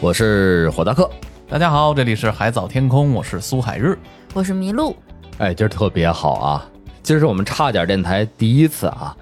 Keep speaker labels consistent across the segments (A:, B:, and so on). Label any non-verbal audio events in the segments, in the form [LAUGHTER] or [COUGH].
A: 我是火大克。
B: 大家好，这里是海藻天空，我是苏海日。
C: 我是麋鹿，
A: 哎，今儿特别好啊！今儿是我们差点电台第一次啊，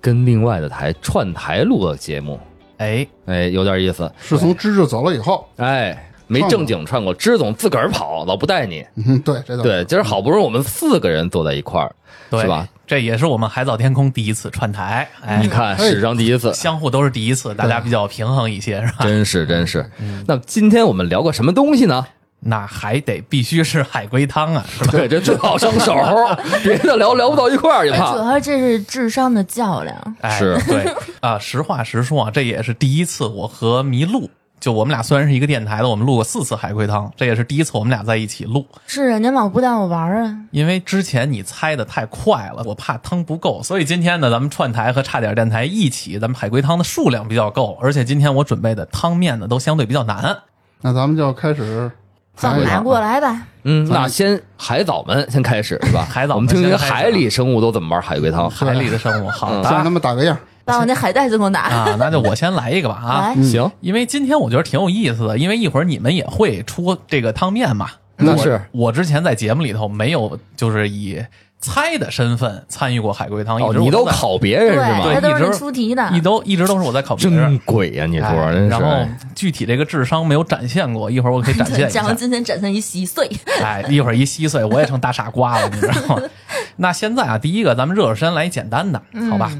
A: 跟另外的台串台录的节目，
B: 哎，
A: 哎，有点意思。
D: 是从芝芝走了以后，
A: 哎，没正经串过，芝总自个儿跑，老不带你。
D: 嗯，对，这倒是
A: 对，今儿好不容易我们四个人坐在一块儿，
B: 对
A: 是吧？？
B: 这也是我们海藻天空第一次串台，哎
A: 你，看，
D: 哎
A: 史上第一次，
B: 相互都是第一次，大家比较平衡一些，是吧？
A: 真是真是。那今天我们聊个什么东西呢？
B: 那还得必须是海龟汤啊，是吧？
A: 对，这最好上手，[LAUGHS] 别的聊聊不到一块儿去
C: 主。要这是智商的较量。
B: 哎，
A: 是
B: 对啊，实话实说啊，这也是第一次我和麋鹿，就我们俩虽然是一个电台的，我们录过四次海龟汤，这也是第一次我们俩在一起录。
C: 是啊，您老不带我玩儿啊，
B: 因为之前你猜的太快了，我怕汤不够，所以今天呢，咱们串台和差点电台一起，咱们海龟汤的数量比较够，而且今天我准备的汤面呢都相对比较难。
D: 那咱们就开始讲一
C: 拿
D: 讲
C: 过来吧。
A: 嗯，那先海藻们先开始是吧？[LAUGHS]
B: 海藻们
A: 我们听听海里生物都怎么玩海龟汤。
B: 海里的生物，好的
D: 先让他们打个样。
C: 把我那海带子给我拿
B: 啊，那就我先来一个吧啊，
A: 行，
B: 因为今天我觉得挺有意思的，因为一会儿你们也会出这个汤面嘛。我
A: 那是
B: 我之前在节目里头没有就是以猜的身份参与过海龟汤，
A: 你都考别人是
C: 对，
A: 吗？
C: 他都是你
B: 一直
C: 出题的。
B: 你都一直都是我在考别人
A: 真。鬼呀、你说
B: 哎。然后具体这个智商没有展现过，一会儿我可以展现一下
C: 然后。[LAUGHS] 今天展现一稀碎，
B: 哎，一会儿一稀碎，我也成大傻瓜了，你知道吗？[LAUGHS] 那现在啊，第一个咱们热热身来简单的，好吧？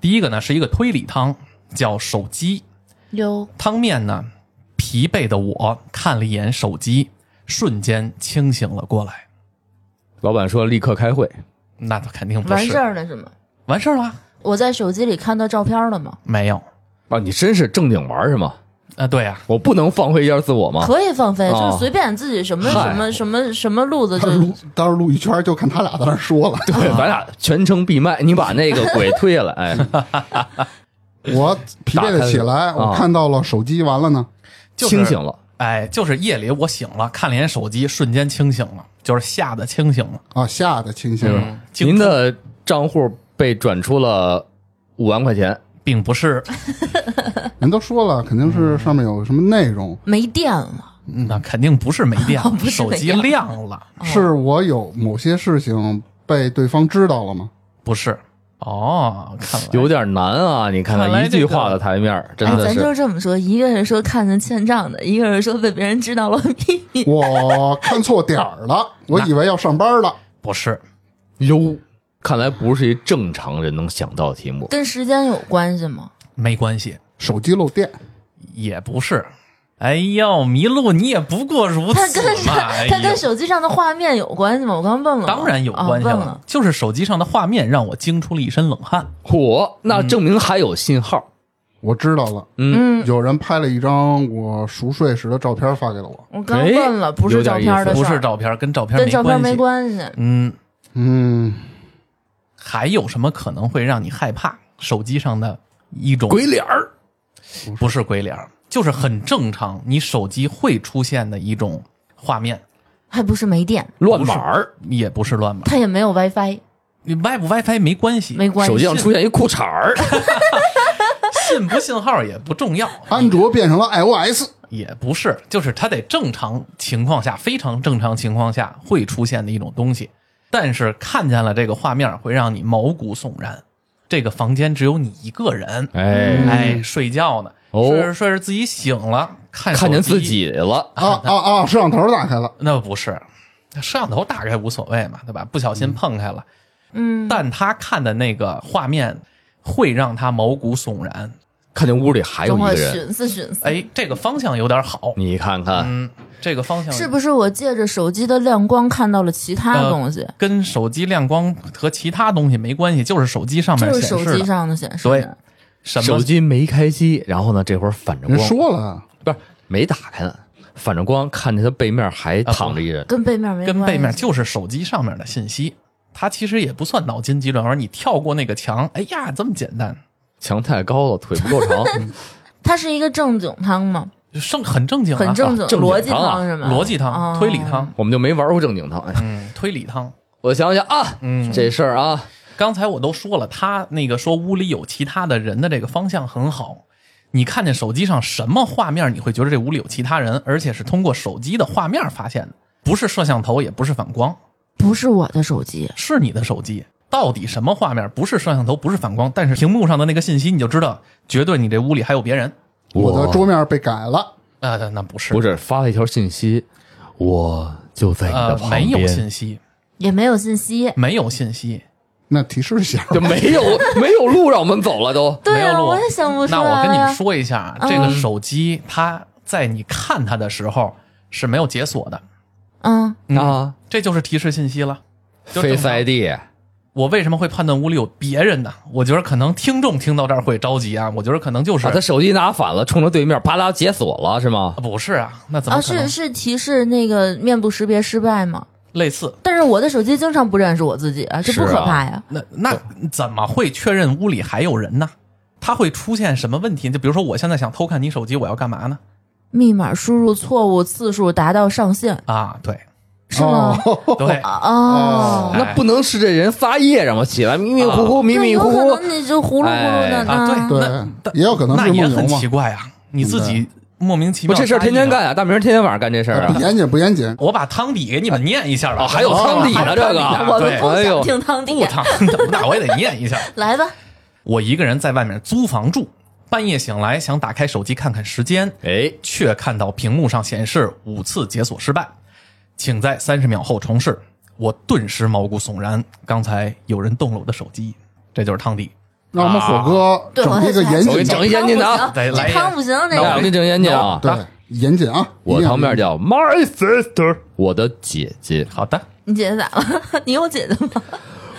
B: 第一个呢是一个推理汤，叫手机
C: 有，
B: 汤面呢。疲惫的我看了一眼手机，瞬间清醒了过来。
A: 老板说立刻开会，
B: 那他肯定不
C: 完事儿了是吗？
B: 完事儿了
C: 我在手机里看到照片了吗？
B: 没有？
A: 啊，你真是正经玩是吗？
B: 啊，对呀、
A: 我不能放飞一下自我吗？
C: 可以放飞，
A: 哦
C: 就是随便自己什么
A: 嗨
C: 什么什么什么路子就
D: 他录，到时候录一圈，就看他俩在那说了。
A: 对，[LAUGHS] 咱俩全程闭麦，你把那个鬼推下来。哎，[LAUGHS]
D: 我疲惫的起来，我看到了手机，完了呢，
B: 就是
A: 清醒了。
B: 哎，就是夜里我醒了，看了一眼手机，瞬间清醒了，就是吓得清醒了。
D: 啊，吓得清醒了。
B: 惊
A: 您的账户被转出了五万块钱，
B: 并不是，[LAUGHS]
D: 人都说了，肯定是上面有什么内容，
C: 没电了。
B: 那肯定不是没电 [LAUGHS] 手机亮了，
D: 是我有某些事情被对方知道了吗？
B: 不是。哦，看来
A: 有点难啊！你看
B: 看
A: 一句话的台面，真
C: 哎，咱
A: 的是
C: 就这么说，一个是说看见欠账的，一个是说被别人知道了秘密。
D: 我看错点儿了，[LAUGHS] 我以为要上班了。
B: 不是，
A: 哟。看来不是一正常人能想到的题目。
C: 跟时间有关系吗？
B: 没关系，
D: 手机漏电，
B: 也不是。哎呦，迷路，你也不过如
C: 它
B: 此
C: 跟
B: 嘛！哎呦
C: 它跟手机上的画面有关系吗？我刚问了，
B: 当然有关系了。就是手机上的画面让我惊出了一身冷汗。
A: 嚯，那证明还有信号。
D: 我知道了。
C: 嗯，
D: 有人拍了一张我熟睡时的照片发给了我。
C: 我刚问了，不是照片的
B: 不
C: 事儿，
B: 是照片，跟照片
C: 跟照片
B: 没
C: 没关系。
B: 嗯，
D: 嗯，
B: 还有什么可能会让你害怕？手机上的一种
A: 鬼脸儿，
B: 不是鬼脸儿，就是很正常，你手机会出现的一种画面，
C: 还不是没电，
A: 乱码儿，
B: 也不是乱码。
C: 它也没有 WiFi，
B: 你 WiFi 不 WiFi 没关系，
C: 没关系。
A: 手机上出现一裤衩儿，[LAUGHS]
B: 信不信号也不重要，
D: 安卓变成了 iOS，
B: 也不是，就是它得正常情况下，非常正常情况下会出现的一种东西。但是看见了这个画面，会让你毛骨悚然。这个房间只有你一个人，
A: 哎，
B: 哎，睡觉呢，
A: 哦。
B: 睡着睡着自己醒了，看
A: 看见自，己了，
D: 啊啊啊！摄像头打开了，[LAUGHS]
B: 那不是，摄像头打开无所谓嘛，对吧？不小心碰开了，
C: 嗯，
B: 但他看的那个画面会让他毛骨悚然。
A: 看见屋里还有一个人，
C: 寻思寻思，
B: 哎，这个方向有点好，
A: 你看看，
B: 嗯，这个方向
C: 是不是我借着手机的亮光看到了其他
B: 呃
C: 东西？
B: 跟手机亮光和其他东西没关系，就是手机上面
C: 就是
B: 显示的。
C: 手机上的显示
B: 对。什么？
A: 手机没开机，然后呢，这会儿反着
D: 人
A: 光，
D: 说了，
A: 不是。没打开呢，反着光看见他背面还躺着一人，
C: 跟背面没
B: 跟
C: 关系。
B: 背面就是手机上面的信息。它其实也不算脑筋急转弯，你跳过那个墙，哎呀，这么简单，
A: 墙太高了，腿不够长。[LAUGHS]
C: 它是一个正经汤吗？
B: 就正很正经、啊，
C: 很正经，
A: 正经
C: 逻辑
A: 汤
C: 是吗？
B: 逻辑汤、
C: 哦
B: 推理汤，
A: 我们就没玩过正经汤。哎，
B: 嗯，推理汤。
A: 我想想啊，
B: 嗯
A: 这事儿啊，
B: 刚才我都说了，他那个说屋里有其他的人的这个方向很好。你看见手机上什么画面，你会觉得这屋里有其他人，而且是通过手机的画面发现的，不是摄像头，也不是反光，
C: 不是我的手机，
B: 是你的手机。到底什么画面？不是摄像头，不是反光，但是屏幕上的那个信息，你就知道，绝对你这屋里还有别人。
D: 我的桌面被改了，
B: 啊、那那不是，
A: 不是发了一条信息，我就在你的
B: 呃，
A: 旁
B: 没有，信息，
C: 也没有信息。
B: 没有信息。
D: 那提示一下，
A: 就没有 [LAUGHS] 没有路让我们走了都。
C: 对啊，
B: 没有录
C: 我也想不出来。
B: 那我跟你们，说一下，
C: 嗯
B: 这个手机它在你看它的时候是没有解锁的，
C: 嗯，
A: 啊
B: 这就是提示信息了。就正
A: ，Face ID，
B: 我为什么会判断屋里有别人呢？我觉得可能听众听到这儿会着急啊。我觉得可能就是、
A: 把他手机拿反了，冲着对面啪啦解锁了是吗？
B: 不是啊，那怎么
C: 啊？是是提示那个面部识别失败吗？
B: 类似，
C: 但是我的手机经常不认识我自己啊，这不可怕呀。
B: 那那怎么会确认屋里还有人呢？它会出现什么问题？就比如说，我现在想偷看你手机，我要干嘛呢？
C: 密码输入错误次数达到上限，
B: 啊，对
C: 是吗？
D: 哦，[LAUGHS]
B: 对，
C: 哦，
A: 那不能是这人发夜让我起来迷迷糊糊、迷迷糊糊
C: 可。能你就糊噜糊噜的
A: 哎
B: 啊
C: 呢。
B: 对
D: 对，也有可能是
B: 那也很
D: 梦游嘛
B: 奇怪啊，你自己莫名其
A: 不，
B: 妙。
A: 这事儿天天。干啊！大明天天晚上干这事儿啊
D: 不！严谨不严谨，[LAUGHS]
B: 我把汤底给你们念一下吧。
A: 哦还有汤底呢
B: 哦
A: 这个
C: 我们不想听汤底
B: 不，汤，那我也得念一下。[LAUGHS]
C: 来吧。
B: 我一个人在外面租房住，半夜醒来想打开手机看看时间，
A: 哎，
B: 却看到屏幕上显示五次解锁失败，请在三十秒后重试。我顿时毛骨悚然，刚才有人动了我的手机，这就是汤底。
D: 那我们火哥
C: 对，我
D: 整一个严谨的，
A: 我给整一严谨的啊
B: 得来
C: 汤不行，这个
A: 那我给你整严谨啊！
D: 对，严谨啊。
A: 我旁边叫 My sister，我的姐姐。
B: 好的，
C: 你姐姐咋了？你有姐姐吗？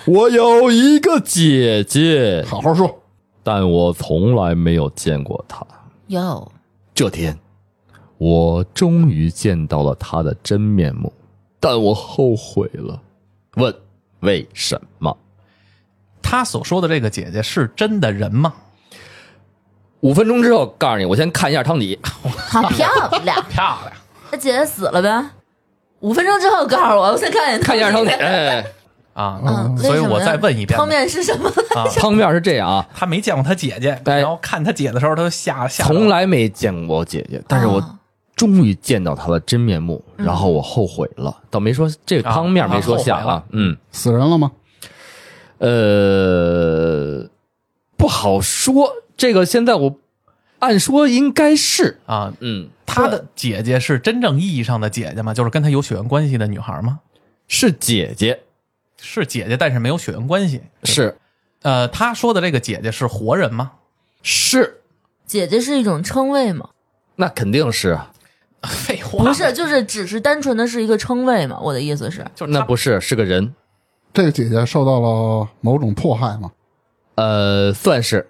A: 我有一个姐姐，
D: 好好说，
A: 但我从来没有见过她。
C: 有，
A: 这天，我终于见到了他的真面目，但我后悔了。问为什么？
B: 他所说的这个姐姐是真的人吗？
A: 五分钟之后告诉你，我先看一下汤底。
C: 好漂亮。[LAUGHS]
B: 漂亮，
C: 那姐姐死了呗？五分钟之后告诉我，我先看见
A: 看一下汤底。哎，
B: 啊，
C: 嗯，
B: 所以我再问一遍
C: 汤面是什么？
B: 啊，[LAUGHS]
A: 汤面是这样啊，
B: 他没见过他姐姐，
A: 哎
B: 然后看他姐的时候，他就吓吓
A: 从来没见过我姐姐，但是我
C: 啊
A: 终于见到他的真面目，然后我后悔了，倒没说这个汤面
B: 啊
A: 没说下
B: 后悔了
A: 啊，嗯，
D: 死人了吗？
A: 呃，不好说，这个现在我按说应该是，
B: 啊。
A: 嗯，
B: 他的姐姐是真正意义上的姐姐吗？就是跟他有血缘关系的女孩吗？
A: 是姐姐，
B: 是姐姐，但是没有血缘关系。
A: 是
B: 呃，他说的这个姐姐是活人吗？
A: 是，
C: 姐姐是一种称谓吗？
A: 那肯定是，[LAUGHS]
B: 废话，
C: 不是，就是只是单纯的是一个称谓嘛。我的意思是，
B: 就是
A: 那不是是个人，
D: 这个姐姐受到了某种迫害吗？
A: 呃，算是，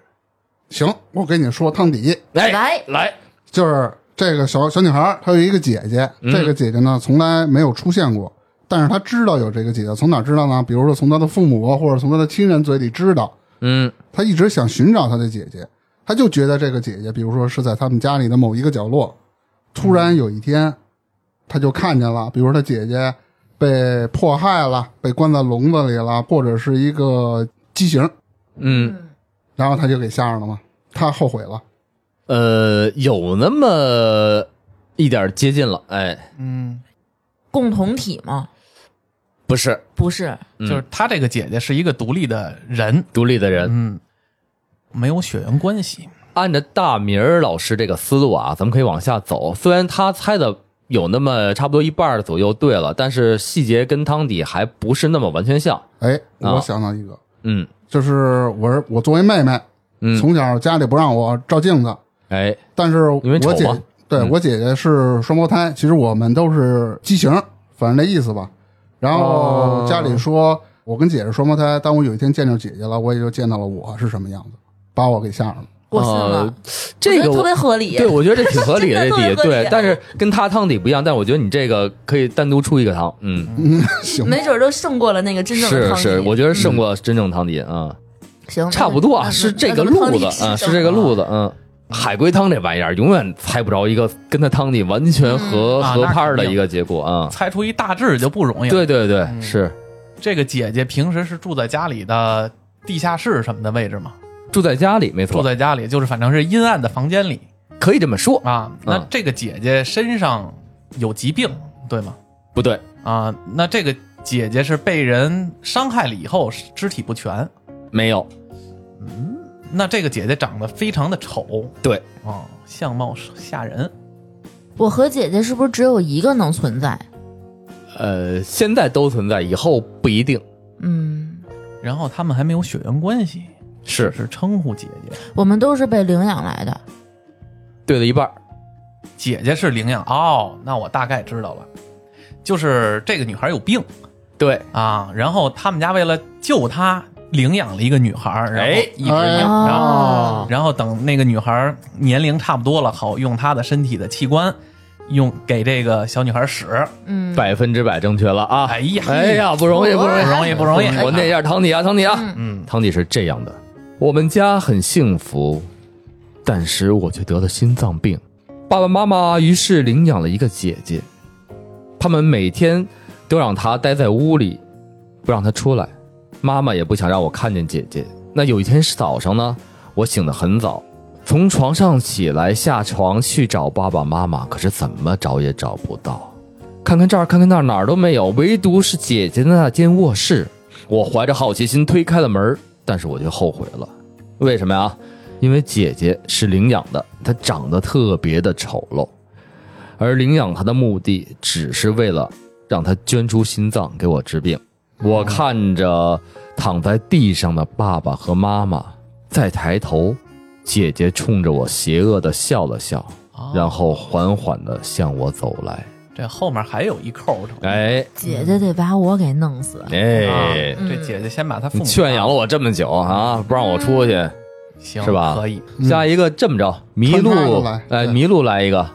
D: 行，我给你说汤底，
A: 来
C: 来。
A: 来，
D: 就是这个小小女孩，她有一个姐姐，
A: 嗯。
D: 这个姐姐呢从来没有出现过，但是她知道有这个姐姐，从哪知道呢？比如说从她的父母或者从她的亲人嘴里知道，
A: 嗯。
D: 她一直想寻找她的姐姐，她就觉得这个姐姐，比如说是在他们家里的某一个角落，突然有一天，他就看见了，比如说她姐姐被迫害了，被关在笼子里了，或者是一个畸形，
A: 嗯，
D: 然后他就给吓着了嘛，他后悔了。
A: 呃，有那么一点接近了，哎，
B: 嗯，
C: 共同体吗？
A: 不是，
C: 不是，
A: 嗯。
B: 就是他这个姐姐是一个独立的人，
A: 独立的人，
B: 嗯，没有血缘关系。
A: 按着大明儿老师这个思路啊，咱们可以往下走。虽然他猜的有那么差不多一半儿左右对了，但是细节跟汤底还不是那么完全像。
D: 哎，
A: 啊。
D: 我想到一个，
A: 嗯。
D: 就是我是我作为妹妹，
A: 嗯，
D: 从小家里不让我照镜子，
A: 哎，
D: 但是
A: 因为丑
D: 我姐对我姐姐是双胞胎，其实我们都是畸形，反正那意思吧。然后
A: 哦。
D: 家里说我跟姐是双胞胎，当我有一天见着姐姐了，我也就见到了我是什么样子，把我给吓着了。
A: 呃，这个
C: 我觉得特别合理。
A: 对，我觉得这挺合理的 [LAUGHS]
C: 真的
A: 这题，
C: 特别合理
A: 对，但是跟他汤底不一样，但我觉得你这个可以单独出一个汤，嗯，
D: 嗯，行，
C: 没准都胜过了那个真正的汤底。
A: 是是，我觉得胜过真正汤底啊，
C: 行，
A: 差不多啊，是这个路子啊，是这个。路子，嗯。海龟汤这玩意儿永远猜不着一个跟他汤底完全合合拍的一个结果啊！
B: 猜出一大致就不容易了。
A: 对对对，是
B: 这个姐姐平时是住在家里的地下室什么的位置吗？
A: 住在家里，没错，
B: 住在家里就是反正是阴暗的房间里
A: 可以这么说，
B: 啊。那
A: 嗯
B: 这个姐姐身上有疾病，对吗？
A: 不对，
B: 啊，那这个姐姐是被人伤害了以后肢体不全。
A: 没有，嗯
B: 那这个姐姐长得非常的丑
A: 对，
B: 啊，相貌吓人。
C: 我和姐姐是不是只有一个能存在？
A: 呃，现在都存在，以后不一定
C: 嗯，
B: 然后他们还没有血缘关系，
A: 是
B: 是称呼姐姐。
C: 我们都是被领养来的。
A: 对了一半儿，
B: 姐姐是领养哦，那我大概知道了，就是这个女孩有病
A: 对，
B: 啊，然后他们家为了救她，领养了一个女孩，然后
A: 哎
B: 一直
D: 哎
B: 养着，
C: 哦，
B: 然后等那个女孩年龄差不多了，好用她的身体的器官用给这个小女孩使。
C: 嗯，
A: 百分之百正确了啊！
B: 哎呀
A: 哎呀，不容易，不容易，
B: 不容易不容易
A: 我念一下汤底啊，汤底啊，
B: 嗯，
A: 汤底是这样的：我们家很幸福，但是我却得了心脏病。爸爸妈妈于是领养了一个姐姐，他们每天都让她待在屋里，不让她出来。妈妈也不想让我看见姐姐。那有一天早上呢，我醒得很早，从床上起来，下床去找爸爸妈妈，可是怎么找也找不到。看看这儿，看看那儿，哪儿都没有，唯独是姐姐的那间卧室。我怀着好奇心推开了门，但是我就后悔了。为什么呀？因为姐姐是领养的，她长得特别的丑陋，而领养她的目的只是为了让她捐出心脏给我治病。我看着躺在地上的爸爸和妈妈，再抬头，姐姐冲着我邪恶的笑了笑，
B: 哦
A: 然后缓缓地向我走来。
B: 这后面还有一扣儿。
A: 哎。
C: 姐姐得把我给弄死。
A: 哎，
B: 啊，这姐姐先把她父母
A: 你圈养了我这么久啊，不让我出去，
B: 行
A: 是吧？
B: 可以，
A: 下一个这么着，麋鹿
D: 来，
A: 哎，麋鹿来一个，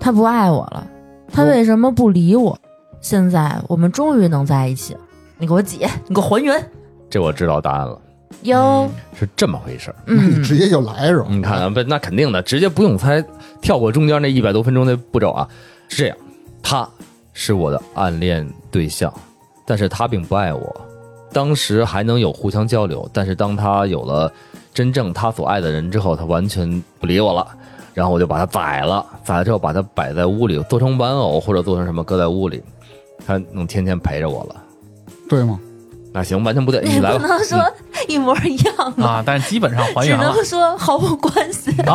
C: 他不爱我了，他为什么不理我？现在我们终于能在一起了，你给我解，你给我还原。
A: 这我知道答案了，
C: 哟。
A: 是这么回事儿。
D: 那你
C: 嗯，
D: 直接就来是吧？
A: 你看啊，不，那肯定的，直接不用猜，跳过中间那一百多分钟的步骤啊。是这样，他是我的暗恋对象，但是他并不爱我。当时还能有互相交流，但是当他有了真正他所爱的人之后，他完全不理我了。然后我就把他宰了，宰了之后把他摆在屋里，做成玩偶或者做成什么搁在屋里，他能天天陪着我了。
D: 对吗？
A: 那行，完全不对，[LAUGHS]
C: 你
A: 你来吧。
C: 不能说一模一样吧？
B: 啊，但是基本上还
C: 只
B: 原了
C: 能说毫无关系。[LAUGHS] [LAUGHS]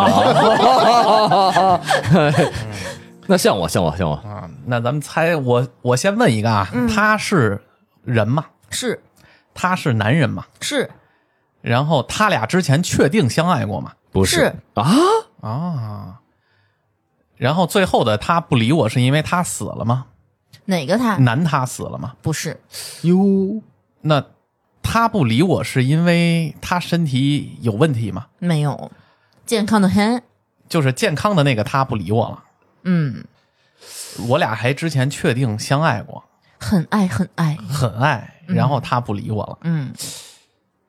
B: 啊
A: 那像我，像我，像我，
B: 啊。那咱们猜，我我先问一个啊，
C: 嗯
B: 他是人吗？
C: 是
B: 他是男人吗？
C: 是
B: 然后他俩之前确定相爱过吗？
A: 不
C: 是，
A: 啊？
B: 啊。然后最后的他不理我，是因为他死了吗？
C: 哪个他？
B: 男他死了吗？
C: 不是，
A: 哟，
B: 那他不理我是因为他身体有问题吗？
C: 没有，健康的很。
B: 就是健康的那个他不理我了，
C: 嗯，
B: 我俩还之前确定相爱过，
C: 很爱很爱。
B: 很爱，然后他不理我了。
C: 嗯，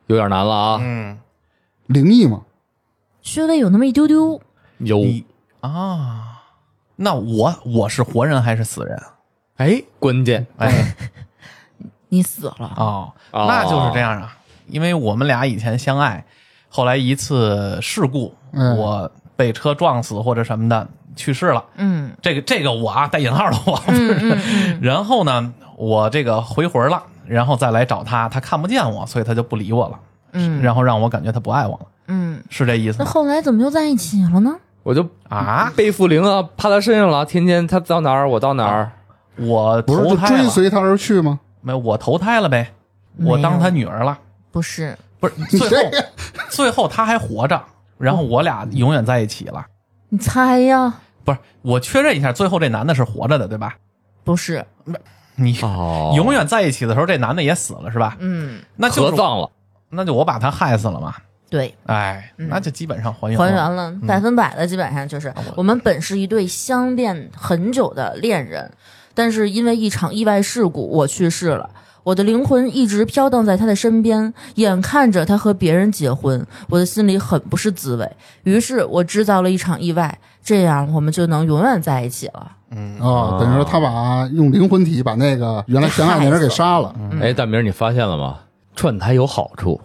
A: 有点难了啊。
B: 嗯，
D: 灵异吗？
C: 稍微有那么一丢丢。
A: 有，
B: 啊，那我我是活人还是死人？
A: 哎，关键。
B: 哎，[LAUGHS]
C: 你死了，
B: 哦，
A: 哦。
B: 那就是这样啊，因为我们俩以前相爱，后来一次事故，
D: 嗯。
B: 我被车撞死或者什么的去世了。
C: 嗯
B: 这个这个我啊，带引号的我，
C: 嗯嗯嗯，[LAUGHS]
B: 然后呢，我这个回魂了，然后再来找他，他看不见我，所以他就不理我了，
C: 嗯
B: 然后让我感觉他不爱我了，
C: 嗯，
B: 是这意思？
C: 那后来怎么又在一起了呢？
A: 我就
B: 啊，
A: 背负灵啊，趴他身上了，天天他到哪儿我到哪儿。
B: 我
D: 不是就
B: 投胎了，
D: 追随他而去吗？
B: 没有，我投胎了呗，我当他女儿了，
C: 不是，
B: 不是 [LAUGHS] 最后最后他还活着，然后我俩永远在一起了。
C: 你猜呀？
B: 不是，我确认一下，最后这男的是活着的，对吧？
C: 不是，
B: 你
A: 哦
B: 永远在一起的时候，这男的也死了，是吧？
C: 嗯，
B: 那就是
A: 合葬了，
B: 那就我把他害死了嘛。
C: 对，
B: 哎，
C: 嗯
B: 那就基本上还原
C: 还原
B: 了。
C: 了百分百的，基本上就是我们本是一对相恋很久的恋人，但是因为一场意外事故，我去世了。我的灵魂一直飘荡在他的身边，眼看着他和别人结婚，我的心里很不是滋味。于是我制造了一场意外，这样我们就能永远在一起了。
B: 嗯，
D: 哦，等于说他把用灵魂体把那个原来相爱那人给杀了。
A: 哎，大明儿，你发现了吗？串台有好处，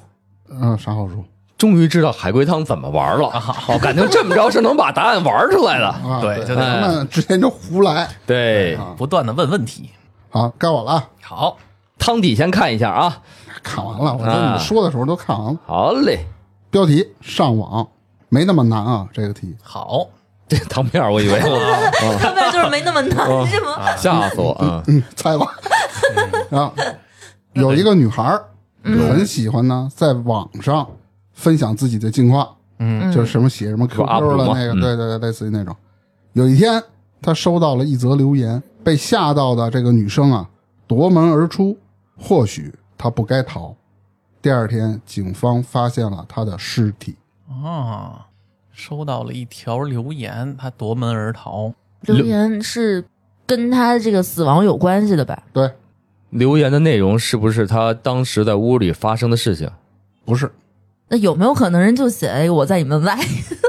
D: 嗯，啥好处
A: 终于知道海龟汤怎么玩了。好，感觉这么着是能把答案玩出来的。
D: 啊？
B: 对就
D: 咱们之前就胡来。
A: 对，
B: 不断的问问题。
D: 好，该我了啊，
B: 好，
A: 汤底先看一下啊。
D: 看完了，我觉得你们说的时候都看完了。
A: 好嘞，
D: 标题上网没那么难啊，这个题
B: 好，
A: 这汤面儿我以为我
C: 后面就是没那么难，是吗？
A: 吓死我。嗯，
D: 嗯，猜吧。然后 [LAUGHS] 有一个女孩儿很喜欢呢，在网上分享自己的近况，
B: 嗯
D: 就是什么写什么 QQ 的那个，对对对，类似于那种。有一天，她收到了一则留言，被吓到的这个女生啊，夺门而出。或许她不该逃。第二天，警方发现了她的尸体。
B: 啊，收到了一条留言，他夺门而逃。
C: 留言是跟他这个死亡有关系的吧？
D: 对，
A: 留言的内容是不是他当时在屋里发生的事情？
D: 不是，
C: 那有没有可能人就写哎我在你门外？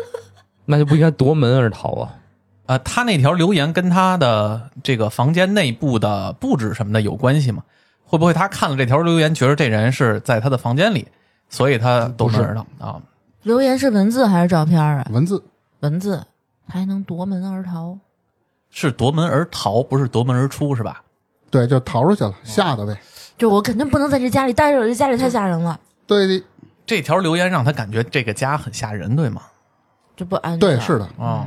C: [LAUGHS]
A: 那就不应该夺门而逃啊。
B: 呃，他那条留言跟他的这个房间内部的布置什么的有关系吗？会不会他看了这条留言，觉得这人是在他的房间里，所以他夺门而逃啊？
C: 留言是文字还是照片啊？
D: 文字。
C: 文字还能夺门而逃？
B: 是夺门而逃，不是夺门而出，是吧？
D: 对，就逃出去了，吓的呗。
C: 就我肯定不能在这家里待着，这家里太吓人了，
D: 对的，
B: 这条留言让他感觉这个家很吓人，对吗？
C: 这不安全。
D: 对，是的，
B: 啊、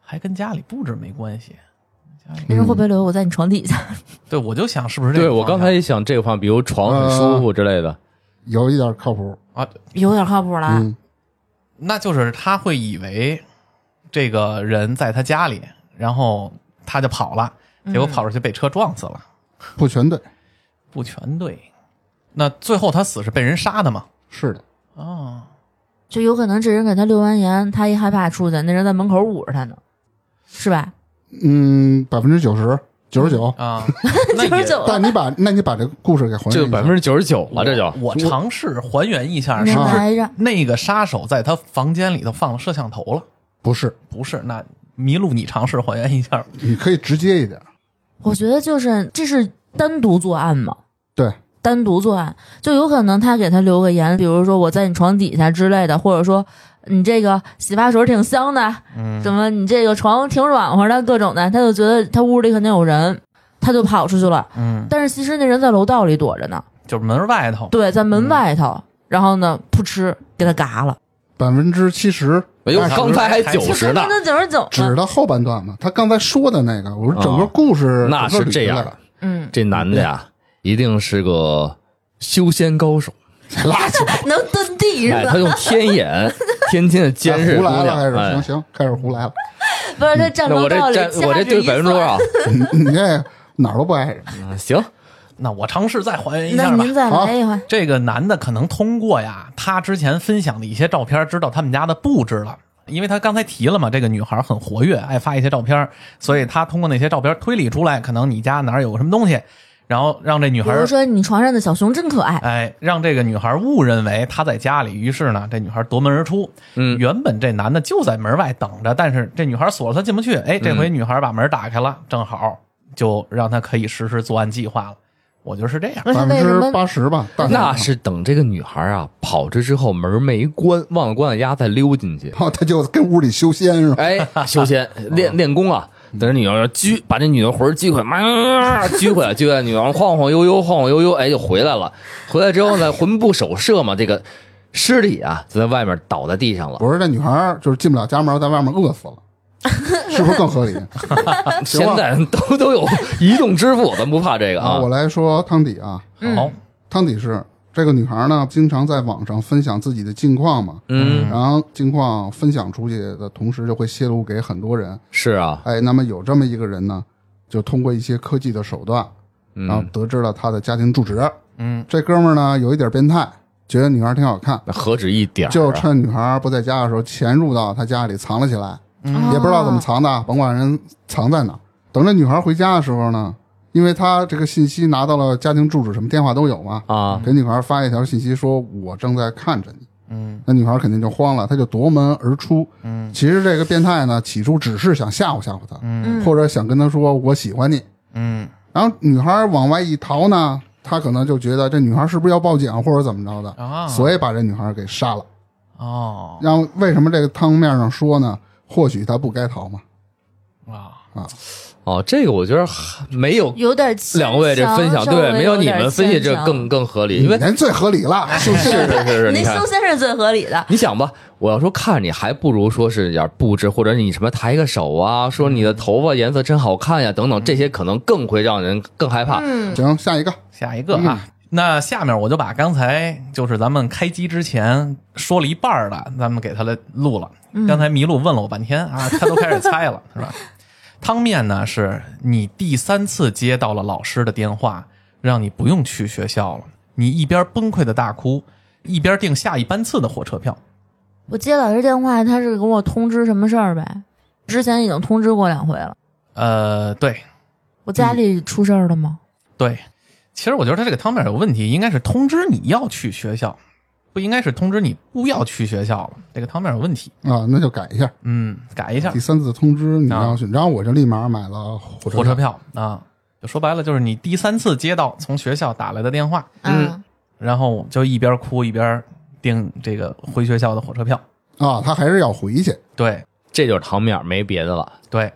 B: 还跟家里布置没关系。
C: 别人会不会留我在你床底下？[LAUGHS]
B: 对，我就想是不是这个
A: 对我刚才也想这个方，比如床很舒服之类的。
D: 有一点靠谱。
B: 啊，
C: 有点靠谱了。
D: 嗯，
B: 那就是他会以为这个人在他家里，然后他就跑了，结果跑出去被车撞死了，
D: 不全对。
B: 不全对。那最后他死是被人杀的吗？
D: 是的，
B: 哦，
C: 就有可能这人给他留完言，他一害怕出去，那人在门口捂着他呢，是吧？
D: 嗯，百分之九十九十九。
B: 啊，[LAUGHS] 九十
C: 九
D: 但你把那你把这个故事给还原一下
A: 这百分之九十九了，这就
B: 我尝试还原一下，
C: 那
B: 是不是
C: 来着，
B: 那个杀手在他房间里头放了摄像头了？
D: 不是，
B: 不是，那麋鹿你尝试还原一下。
D: 你可以直接一点。
C: 我觉得就是这是单独作案嘛，
D: 对，
C: 单独作案，就有可能他给他留个言，比如说我在你床底下之类的，或者说你这个洗发水挺香的，
B: 嗯
C: 怎么你这个床挺软和的，各种的，他就觉得他屋里肯定有人，他就跑出去了。
B: 嗯，
C: 但是其实那人在楼道里躲着呢，
B: 就是门外头。
C: 对，在门外头，然后呢，噗嗤给他嘎了，
D: 百分之七十。
A: 哎呦，刚才还九十呢，
C: 那九十九
D: 指的后半段嘛，他刚才说的那个，我说整个故事、
A: 哦那是这样的。
C: 嗯，
A: 这男的呀，一定是个修仙高手。[LAUGHS]
D: 垃圾，[LAUGHS]
C: 能蹲地
A: 哎，
C: 是吧？
A: 他用天眼天天的监视
D: 胡来了，开
A: 娘。
D: 始行
A: 哎，
D: 行，开始胡来了。[LAUGHS]
C: 不是他站
A: 那我
C: 楼道里，
A: 这我这对百分之多少？
D: 你 [LAUGHS] 你这哪儿都不挨着。
A: 嗯行，
B: 那我尝试再还原一下吧。
C: 您再来一回，
B: 这个男的可能通过呀，他之前分享的一些照片，知道他们家的布置了。因为他刚才提了嘛，这个女孩很活跃，爱发一些照片，所以他通过那些照片推理出来，可能你家哪儿有个什么东西，然后让这女孩
C: 比如说你床上的小熊真可爱，
B: 哎，让这个女孩误认为他在家里，于是呢，这女孩夺门而出。
A: 嗯
B: 原本这男的就在门外等着，但是这女孩锁了，他进不去。哎，这回女孩把门打开了，正好就让他可以实施作案计划了。我觉得是这样。
C: 那
D: 百分之
C: 是为什么？
D: 八十吧，
A: 那是等这个女孩啊跑出之后门没关，忘了关了压再溜进去。
D: 然后他就跟屋里修仙是吧？
A: 哎，[LAUGHS] 修仙练练功啊，等着女儿拘，把这女的魂儿拘回来，妈拘回来，拘回来，女儿晃晃悠悠，晃晃悠悠，哎，就回来了。回来之后呢，魂不守舍嘛，这个尸体啊就在外面倒在地上了。
D: 我说这女孩儿就是进不了家门，在外面饿死了，[LAUGHS] 是不是更合理？[LAUGHS]
A: 现在都都有移动支付，咱不怕这个
D: 啊，
A: 啊
D: 我。来说汤底啊，
B: 好，
D: 汤底是这个女孩呢，经常在网上分享自己的近况嘛，
A: 嗯，
D: 然后近况分享出去的同时，就会泄露给很多人。
A: 是啊，
D: 哎，那么有这么一个人呢，就通过一些科技的手段，然后
A: 嗯
D: 得知了他的家庭住址。
B: 嗯。
D: 这哥们儿呢有一点变态，觉得女孩挺好看，
A: 那何止一点
D: 就趁女孩不在家的时候潜入到她家里藏了起来，
C: 嗯。
D: 也不知道怎么藏的，甭管人藏在哪儿。等着女孩回家的时候呢，因为他这个信息拿到了家庭住址，什么电话都有嘛，
A: 啊，
D: 给女孩发一条信息说：“我正在看着你。”
B: 嗯
D: 那女孩肯定就慌了，她就夺门而出。
B: 嗯
D: 其实这个变态呢，起初只是想吓唬吓唬她，
B: 嗯
D: 或者想跟她说我喜欢你。
B: 嗯
D: 然后女孩往外一逃呢，他可能就觉得这女孩是不是要报警或者怎么着的，
B: 啊，
D: 所以把这女孩给杀了。
B: 哦
D: 然后为什么这个汤面上说呢？或许她不该逃嘛。
B: 啊啊，
A: 哦，这个我觉得还没有
C: 有点牵
A: 两位这分享对，没有你们分析这更更合理，因为
D: 人最合理了，[LAUGHS] 是不
A: 是
D: 是？
A: 是
C: 您修。仙是最合理的。
A: 你想吧，我要说看你，还不如说是点布置，或者你什么抬个手啊，说你的头发颜色真好看呀，等等，这些可能更会让人更害怕。
C: 嗯，
D: 行，下一个，
B: 下一个啊。那下面我就把刚才就是咱们开机之前说了一半儿的，咱们给他来录了。刚才麋鹿问了我半天啊，他都开始猜了，是吧？汤面呢是你第三次接到了老师的电话，让你不用去学校了，你一边崩溃的大哭，一边订下一班次的火车票。
C: 我接老师电话，他是给我通知什么事儿呗？之前已经通知过两回了。
B: 呃，对
C: 我家里出事儿了吗？
B: 对，其实我觉得他这个汤面有问题，应该是通知你要去学校，不应该是通知你不要去学校了。这个汤面有问题，
D: 啊，那就改一下。
B: 嗯，改一下
D: 第。三次通知你要去，然后我就立马买了火车
B: 火车票啊，就说白了就是你第三次接到从学校打来的电话，
C: 嗯，
B: 然后就一边哭一边订这个回学校的火车票。
D: 啊，他还是要回去。
B: 对
A: 这就是汤面，没别的了。
B: 对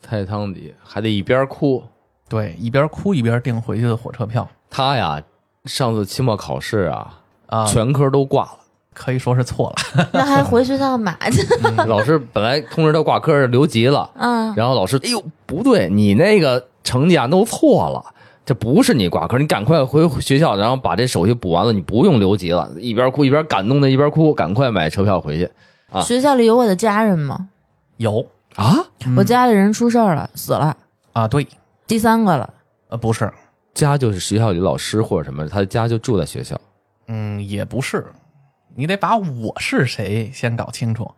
A: 菜汤底还得一边哭。
B: 对，一边哭一边订回去的火车票
A: 他呀，上次期末考试啊，
B: 啊，
A: 全科都挂了。
B: 可以说是错了。
C: 那还回学校买去？
A: 老师本来通知他挂科是留级了，
C: 嗯，
A: 然后老师，哎呦，不对，你那个成绩啊弄错了，这不是你挂科，你赶快回学校，然后把这手续补完了，你不用留级了。一边哭一边感动的一边哭，赶快买车票回去啊
C: 学校里有我的家人吗？
B: 有
A: 啊！
C: 我家里人出事儿了，死了，
B: 啊，对，
C: 第三个了。
B: 呃，不是，
A: 家就是学校里老师或者什么，他的家就住在学校。
B: 嗯，也不是，你得把我是谁先搞清楚。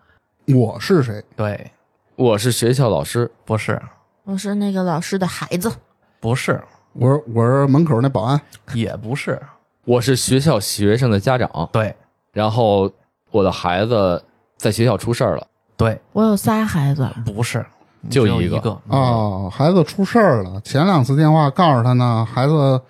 D: 我是谁？
B: 对，
A: 我是学校老师，
B: 不是，
C: 我是那个老师的孩子，
B: 不是，
D: 我是我是门口那保安。
B: 也不是，
A: 我是学校学生的家长，
B: 对
A: 然后我的孩子在学校出事儿了，
B: 对，
C: 我有仨孩子，
B: 不是，
A: 就一个
B: 只有一个
D: 哦，孩子出事儿了。前两次电话告诉他呢，孩子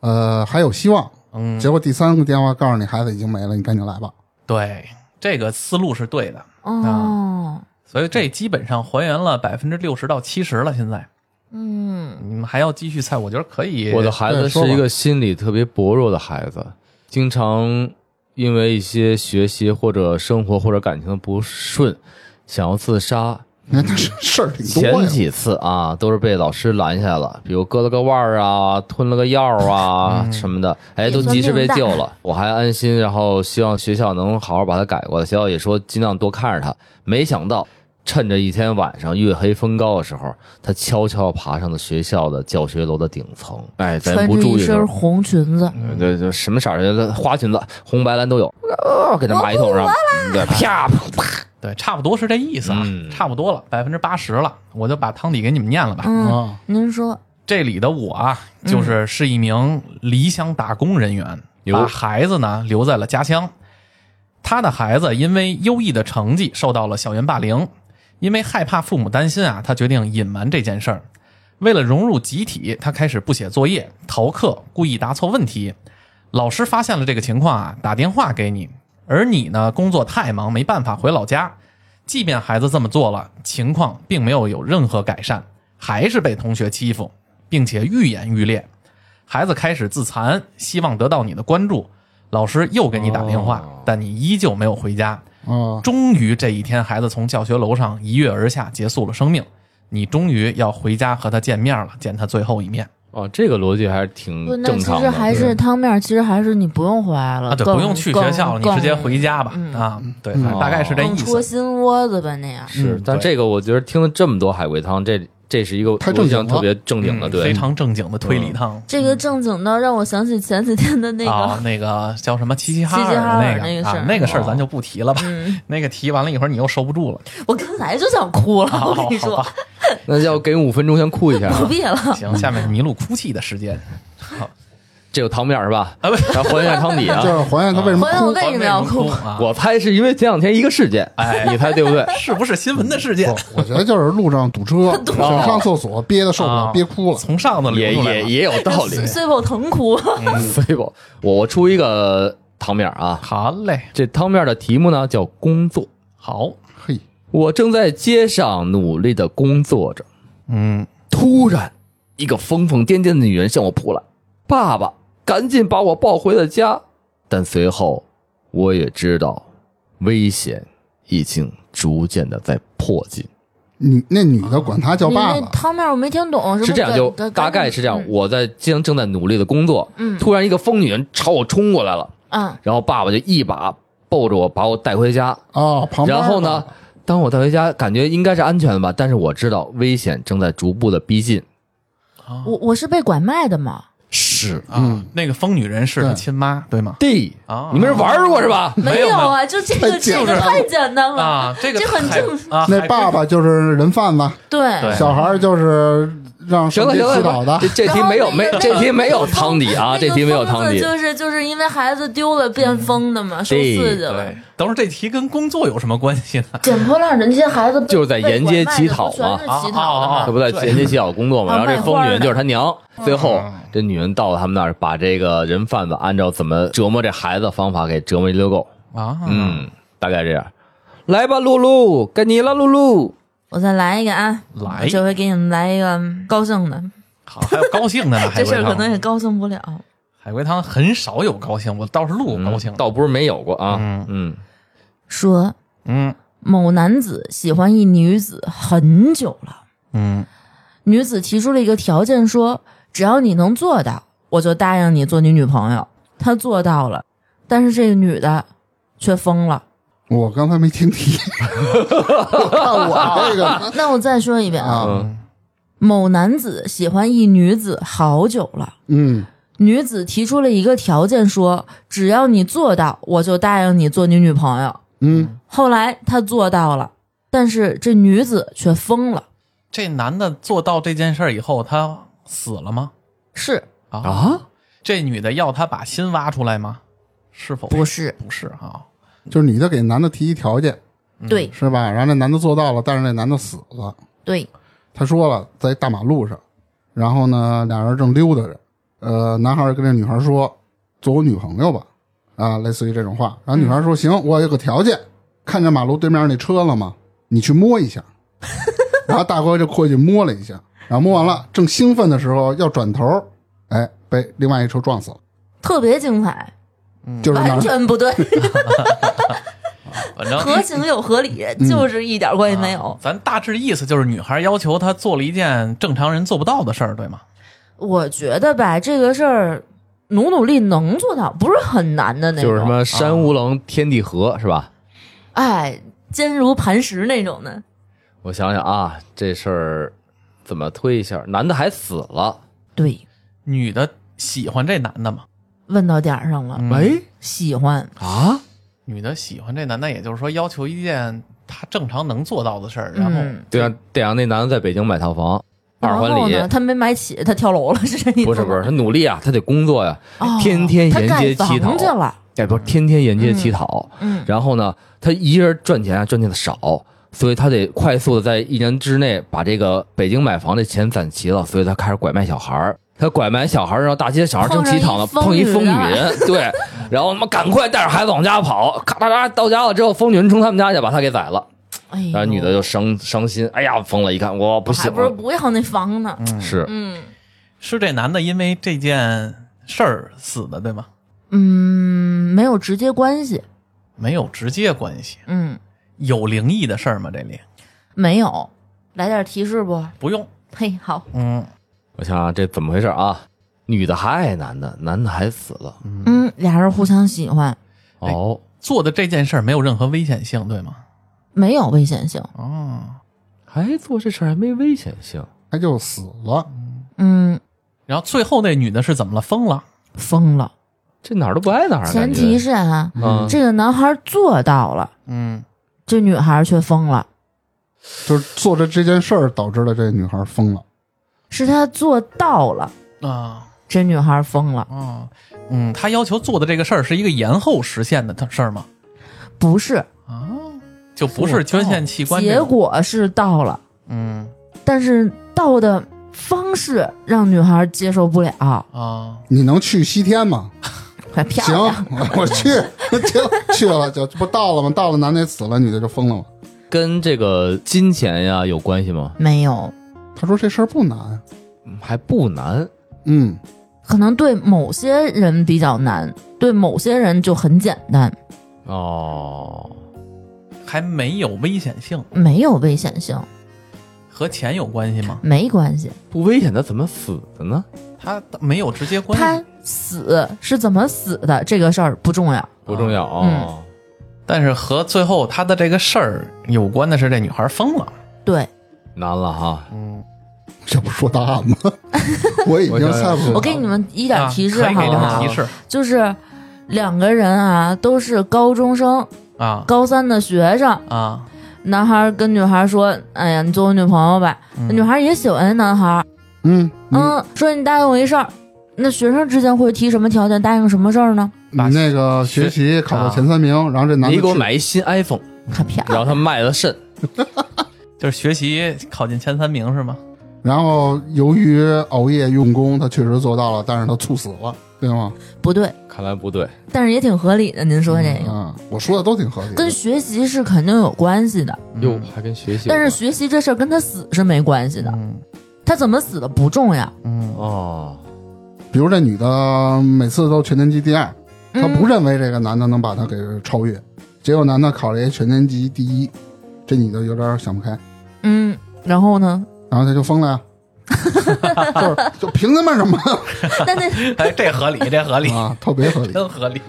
D: 呃还有希望。
B: 嗯，
D: 结果第三个电话告诉你孩子已经没了，你赶紧来吧。
B: 对，这个思路是对的，
C: 哦，
B: 所以这基本上还原了百分之六十到七十了。现在
C: 嗯，
B: 你们还要继续猜，我觉得可以。
A: 我的孩子是一个心理特别薄弱的孩子，经常因为一些学习或者生活或者感情的不顺，想要自杀。
D: 你看他事事儿挺多呀。
A: 前几次啊，都是被老师拦下了，比如割了个腕儿啊，吞了个药啊什么的，哎，都及时被救了，我还安心。然后希望学校能好好把他改过来，学校也说尽量多看着他。没想到，趁着一天晚上月黑风高的时候，他悄悄爬上了学校的教学楼的顶层。哎，咱
C: 穿着一身红裙子，
A: 对对，什么色儿的花裙子，红白蓝都有，呃给他马一桶上，对，啪啪，
B: 对，差不多是这意思啊，
A: 嗯
B: 差不多了，百分之八十了。我就把汤底给你们念了吧。
C: 嗯，
D: 啊，
C: 您说，
B: 这里的我啊，就是是一名离乡打工人员，
A: 哟
B: 把孩子呢留在了家乡。他的孩子因为优异的成绩受到了校园霸凌，因为害怕父母担心啊，他决定隐瞒这件事儿。为了融入集体，他开始不写作业、逃课，故意答错问题。老师发现了这个情况啊，打电话给你，而你呢工作太忙，没办法回老家。即便孩子这么做了，情况并没有有任何改善，还是被同学欺负，并且愈演愈烈。孩子开始自残，希望得到你的关注。老师又给你打电话，
A: 哦
B: 但你依旧没有回家。
D: 啊，
B: 终于这一天，孩子从教学楼上一跃而下，结束了生命。你终于要回家和他见面了，见他最后一面
A: 哦，这个逻辑还是挺
C: 不，那其
A: 正常的。
C: 实还是汤面，其实还是你不用回来了，
B: 啊！对，不用去学校了，你直接回家吧。
C: 嗯
B: 啊，对，
D: 嗯
B: 反正大概是这意思。
C: 戳心窝子吧那样。
A: 是但这个我觉得听了这么多海龟汤，这这是一个
D: 太正经
A: 特别正经的，对，
B: 嗯非常正经的推理趟。
C: 这个正经的让我想起前几天的那个，
B: 啊，[LAUGHS] 那个叫什么齐齐哈
C: 尔
B: 那
C: 那个事儿
B: 啊，那个事儿咱就不提了吧。
C: 嗯，
B: 那个提完了一会儿你又收不住了。
C: 我刚才就想哭了，[LAUGHS] 我跟你说，[LAUGHS]
A: 那要给五分钟先哭一下啊。
C: 不必了。
B: 行，下面是麋鹿哭泣的时间。好，
A: 这有汤面是吧？
B: 啊不，
A: 然后还原下汤底啊 [LAUGHS]
D: 就。是还原他为什么哭。
C: 还原我为什么要哭？
B: 啊？
A: 我猜是因为前两天一个事件，
B: 哎
A: 你猜对不对？[LAUGHS]
B: 是不是新闻的事件？
D: 我觉得就是路上堵车，[LAUGHS] 想上厕所憋得受不了，
B: 啊
D: 憋哭了。
B: 从上头流
A: 也
B: 出来了
A: 也也有道理。
C: 碎口疼哭，
A: 所以我我我出一个汤面啊，
B: 好嘞，
A: 这汤面的题目呢叫工作。
B: 好，
D: 嘿，
A: 我正在街上努力的工作着，
B: 嗯，
A: 突然一个疯疯癫癫的女人向我扑来，爸爸赶紧把我抱回了家。但随后我也知道，危险已经逐渐的在迫近。
D: 女那女的管他叫爸爸，
C: 汤面我没听懂，
A: 是这样，就大概是这样。
C: 嗯
A: 我在街上正在努力的工作，
C: 嗯
A: 突然一个疯女人朝我冲过来了，
C: 嗯，
A: 然后爸爸就一把抱着我，把我带回家。
D: 哦，旁边
A: 然后呢，当我带回家，感觉应该是安全的吧，但是我知道危险正在逐步的逼近。
C: 我我是被拐卖的嘛？
A: 是
B: 啊，那个疯女人是他亲妈，对吗？
A: 对。
B: 啊
A: 你们是玩过是吧？
B: 没有
C: 有啊，就这个这个太简单了。
B: 啊，这个
C: 这很
B: 还
C: 正
B: 啊，
D: 那爸爸就是人贩子，
C: 对。
B: 对。
D: 小孩就是让
A: 行了行了，这。这题没有没这题没有汤底啊，这题没有汤底。
C: 就是就是因为孩子丢了变疯的嘛，受刺激了
B: 对。，等会儿这题跟工作有什么关系呢？
C: 捡破烂的那些孩子被
A: 就是在沿街乞讨嘛
C: 乞讨的
B: 啊啊啊。
A: 他不在沿街乞讨工作嘛，
C: 啊
A: 然后这疯女人就是他娘。最后
B: 嗯，
A: 这女人到了他们那儿，把这个人贩子按照怎么折磨这孩子的方法给折磨一溜够。
B: 啊，
A: 嗯，大概这样。来吧，露露，该你了，露露。
C: 我再来一个啊，
B: 来
C: 我这回给你们来一个高兴的，
B: 好，还有高兴的呢。[LAUGHS]
C: 这事儿可能也高兴不了。
B: 海龟汤很少有高兴，我倒是录过高兴的。
A: 倒不是没有过啊。
B: 嗯
A: 嗯，
C: 说
B: 嗯
C: 某男子喜欢一女子很久了，
B: 嗯，
C: 女子提出了一个条件说，只要你能做到，我就答应你做你女朋友。他做到了，但是这个女的却疯了。
D: 我刚才没听题，我看我这个 [LAUGHS]
C: 那我再说一遍啊，某男子喜欢一女子好久了。
D: 嗯，
C: 女子提出了一个条件说，只要你做到，我就答应你做你女朋友。
D: 嗯，
C: 后来他做到了，但是这女子却疯了。
B: 这男的做到这件事儿以后，他死了吗？
C: 是
B: 啊，
A: 啊，
B: 这女的要他把心挖出来吗？是否
C: 不是？
B: 不是啊？
D: 就是女的给男的提一条件，
C: 对
D: 是吧？然后那男的做到了，但是那男的死了。
C: 对，
D: 他说了，在大马路上，然后呢，俩人正溜达着，呃，男孩跟这女孩说：“做我女朋友吧。”啊，类似于这种话。然后女孩说：“行，我有个条件，看见马路对面那车了吗？你去摸一下。”然后大哥就过去摸了一下，然后摸完了，正兴奋的时候要转头，哎，被另外一车撞死了。
C: 特别精彩，
D: 就是
C: 完全不对，[LAUGHS]
B: 反正
C: 合情又合理，就是一点关系没有。
B: 咱大致意思就是，女孩要求他做了一件正常人做不到的事儿，对吗？
C: 我觉得吧，这个事儿努努力能做到，不是很难的那种。
A: 就是什么山无棱，天地合，是吧？
C: 哎，坚如磐石那种的。
A: 我想想啊，这事儿怎么推一下？男的还死了，
C: 对，
B: 女的喜欢这男的吗？
C: 问到点儿上了，
B: 嗯
A: 哎
C: 喜欢。
A: 啊，
B: 女的喜欢这男的，也就是说要求一件他正常能做到的事儿，然后
C: 嗯
A: 对啊，得让那男的在北京买套房，二环里。
C: 呢，他没买起，他跳楼了，是这意思？
A: 不是不是，他努力啊，他得工作呀，
C: 哦
A: 天天沿
C: 盖
A: 街乞讨
C: 房去了。
A: 哎，不是天天沿街乞讨，
C: 嗯
A: 然后呢，他一人赚钱啊，赚钱的少，所以他得快速的在一年之内把这个北京买房的钱攒齐了，所以他开始拐卖小孩儿。他拐卖小孩儿，然后大街小孩正乞讨呢，
C: 碰
A: 一疯女人，对，然后他妈赶快带着孩子往家跑，咔哒哒到家了之后，疯女人冲他们家去，把他给宰了，
C: 哎
A: 后女的就伤伤心，哎呀，疯了，一看我不行
C: 还不是，不要那房呢。
A: 是
C: 嗯
B: 是这男的因为这件事儿死的，对吗？
C: 嗯，没有直接关系。
B: 没有直接关系，
C: 嗯，
B: 有灵异的事儿吗？这里
C: 没有。来点提示不？
B: 不用，
C: 嘿，好，
B: 嗯，
A: 我想想这怎么回事啊？女的还爱男的，男的还死了，
C: 嗯，俩人互相喜欢，
A: 哦，
B: 做的这件事儿没有任何危险性，对吗？
C: 没有危险性。
B: 哦，
A: 还做这事儿还没危险性，
D: 他就死了。
C: 嗯，
B: 然后最后那女的是怎么了？疯了
C: 疯了。
A: 这哪儿都不挨哪儿啊。
C: 前提是啊，
A: 嗯，
C: 这个男孩做到了，
B: 嗯，
C: 这女孩却疯了，
D: 就是做着这件事儿导致了这女孩疯了。
C: 是他做到了，
B: 啊
C: 这女孩疯了，
B: 啊嗯，他要求做的这个事儿是一个延后实现的事儿吗？
C: 不是，
B: 啊，就不是捐献器官
C: 结，果是到了，
B: 嗯
C: 但是到的方式让女孩接受不了，
B: 啊，
D: 你能去西天吗？[LAUGHS]
C: 快漂
D: 行，，我去，行，去了就这不到了吗？到了，男的死了，女的就疯了吗？
A: 跟这个金钱呀有关系吗？
C: 没有，
D: 他说这事儿不难，
A: 嗯还不难。
D: 嗯，
C: 可能对某些人比较难，对某些人就很简单，
A: 哦，
B: 还没有危险性，
C: 没有危险性，
B: 和钱有关系吗？
C: 没关系。
A: 不危险，他怎么死的呢？
B: 他没有直接关系他，
C: 死是怎么死的这个事儿不重要，
A: 不重要哦。
B: 但是和最后他的这个事儿有关的是这女孩疯了，
C: 对
A: 难了哈。
B: 嗯，
D: 这不说答案吗？[LAUGHS] 我已经猜不出。
C: 我给你们一点提示
B: 啊可以给这
C: 好不好？
B: 提示
C: 就是两个人啊，都是高中生，
B: 啊
C: 高三的学生。
B: 啊，
C: 男孩跟女孩说：“哎呀，你做我女朋友吧。
B: 嗯
C: 女孩也喜欢男孩，
D: 嗯，你
C: 嗯，说你答应我一事儿。那学生之间会提什么条件？答应什么事儿呢？
D: 你那个学习考到前三名，然后这男的
A: 你给我买一新 iPhone，
C: 可漂亮。
A: 然后他卖了肾，[LAUGHS]
B: 就是学习考进前三名是吗？
D: 然后由于熬夜用功，他确实做到了，但是他猝死了，对吗？
C: 不对，
A: 看来不对。
C: 但是也挺合理的。您说这个、
D: 嗯，我说的都挺合理的。
C: 跟学习是肯定有关系的，
A: 哟，还跟学习有
C: 但是？学习这事儿跟他死是没关系的。
B: 嗯
C: 他怎么死的不重要。
B: 嗯
A: 哦，
D: 比如这女的每次都全年级第二，她
C: 嗯
D: 不认为这个男的能把她给超越，结果男的考了一全年级第一，这女的有点想不开，
C: 嗯，然后呢？
D: 然后他就疯了呀，[LAUGHS] 就是就凭他妈什么
C: 但 [LAUGHS] 那
B: 哎，这合理，这合理，
D: 啊，特别合理。
B: 真合理。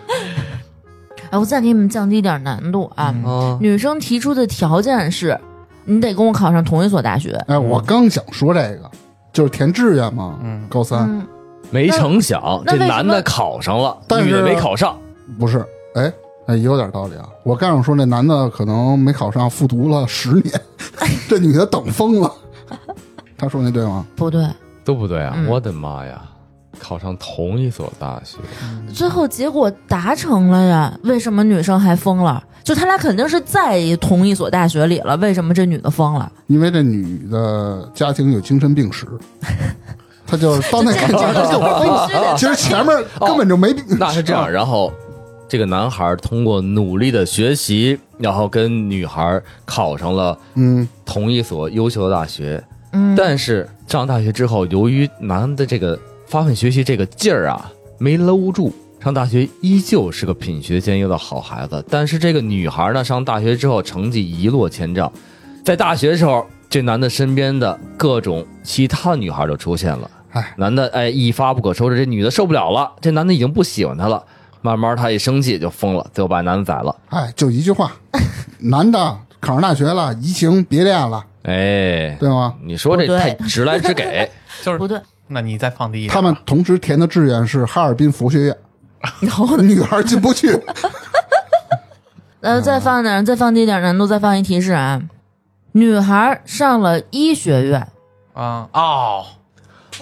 C: 哎，我再给你们降低点难度啊。女生提出的条件是，你得跟我考上同一所大学。
D: 哎，我刚想说这个，就是填志愿嘛，
B: 嗯
D: 高三、
C: 嗯，
A: 没成想
C: 那那为什么
A: 这男的考上了，
D: 但是
A: 女的没考上。
D: 不是，哎哎，也有点道理啊。我刚想说那男的可能没考上，复读了十年，[LAUGHS] 这女的等疯了。他说那对吗？
C: 不对，
A: 都不对啊！
C: 嗯
A: 我的妈呀，考上同一所大学，
C: 最后结果达成了呀，为什么女生还疯了？就他俩肯定是在同一所大学里了，为什么这女的疯了？
D: 因为这女的家庭有精神病史，她就是到那 [LAUGHS]
C: 这这个是
D: 就疯了
C: 必须。的 [LAUGHS]
D: 其实前面根本就没病。
A: 那是这样。然后这个男孩通过努力的学习，然后跟女孩考上了
D: 嗯，
A: 同一所优秀的大学。
C: 嗯，
A: 但是上大学之后，由于男的这个发奋学习这个劲儿啊，没搂住，上大学依旧是个品学兼优的好孩子。但是这个女孩呢，上大学之后成绩一落千丈，在大学的时候，这男的身边的各种其他女孩就出现了。
D: 哎，
A: 男的哎一发不可收拾，这女的受不了了，这男的已经不喜欢她了。慢慢他一生气就疯了，最后把男的宰了。
D: 哎，就一句话，[LAUGHS] 男的考上大学了，移情别恋了，
A: 哎，
D: 对吗？
A: 你说这
C: 对
A: 太直来直给。[LAUGHS]
B: 就是
C: 不对，
B: 那你再放低一点，
D: 他们同时填的志愿是哈尔滨佛学院，
C: 然后？
D: 女孩进不去。[LAUGHS]
C: 呃，再放点，再放低点难度，再放一提示啊。女孩上了医学院，
B: 啊哦，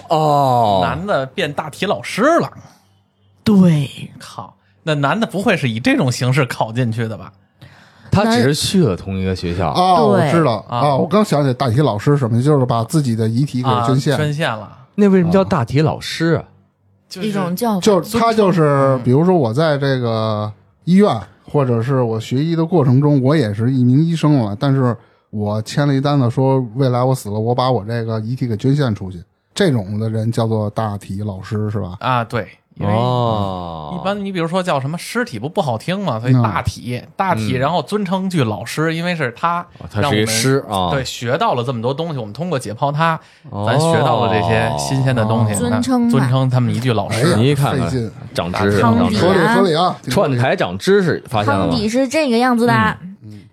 A: 哦
B: 男的变大体老师了，
C: 对，
B: 靠，那男的不会是以这种形式考进去的吧？
A: 他只是去了同一个学校。
D: 哦，我知道
B: 啊
D: 啊，我刚想起大体老师什么，就是把自己的遗体给
B: 啊，
D: 捐献。
B: 捐献了，
A: 那为什么叫大体老师啊？
B: 就是
C: 一种叫法
D: 就是他就是，比如说我在这个医院，或者是我学医的过程中，我也是一名医生了，但是我签了一单子，说未来我死了，我把我这个遗体给捐献出去，这种的人叫做大体老师，是吧？
B: 啊，对，因为
A: 哦，
B: 一般你比如说叫什么尸体不不好听嘛，所以
D: 嗯
B: 大体大体，
A: 嗯
B: 然后尊称句老师，因为是他
A: 哦他是一
B: 让我们
A: 师啊，
B: 对，学到了这么多东西，我们通过解剖他，
A: 哦
B: 咱学到了这些新鲜的东西，
D: 哦
C: 尊称
B: 尊称他们一句老师
A: 你看看
D: 费劲，
A: 长知识，
C: 汤底
A: 长知识
D: 合理合理啊！
A: 串台长知识，发现了
C: 底是这个样子的。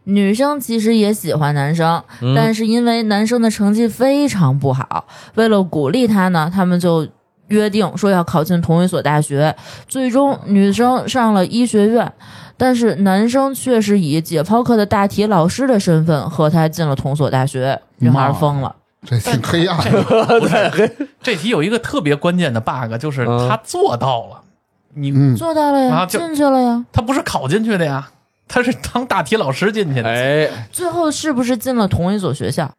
C: 女生其实也喜欢男生，
A: 嗯
C: 但是因为男生的成绩非常不好，为了鼓励他呢，他们就约定说要考进同一所大学。最终，女生上了医学院，但是男生却是以解剖课的大体老师的身份和她进了同所大学。女孩疯了，
D: 这挺黑暗的。[LAUGHS]
B: 不是这题有一个特别关键的 bug，就是
A: 嗯
B: 他做到了，你
D: 嗯，
C: 做到了呀，
B: 啊
C: 进去了呀。
B: 他不是考进去的呀，他是当大体老师进去的。
A: 哎，
C: 最后是不是进了同一所学校？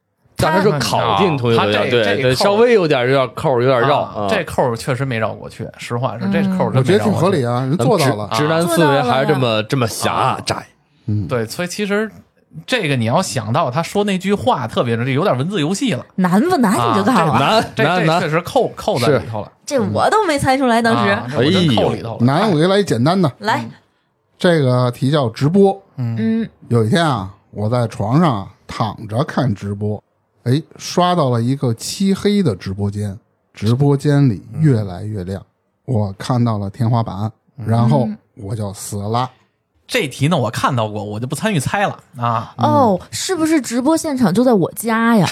A: 但他说考进同学
B: 他这
A: 校，对对，稍微有点有点扣，有点绕
B: 啊，这扣确实没绕过去。实话说，这
C: 嗯
B: 扣
D: 我觉得挺合理啊，人做到了。
A: 直直男思维还是这么这么狭窄。
D: 嗯，
B: 对，所以其实这个你要想到他说那句话，特别的这有点文字游戏了。
C: 难不难？你就告诉我，
A: 难
B: 这这
A: 难难
B: 确实扣扣在里头了。
C: 这我都没猜出来。当时、
B: 啊这我真扣里头了。
D: 难，我给你来一简单的。
C: 来，
D: 这个题叫直播。
C: 嗯，
D: 有一天啊，我在床上啊躺着看直播，哎，刷到了一个漆黑的直播间，直播间里越来越亮，我看到了天花板，然后我就死了。
B: 这题呢，我看到过，我就不参与猜了啊。
C: 哦，是不是直播现场就在我家呀？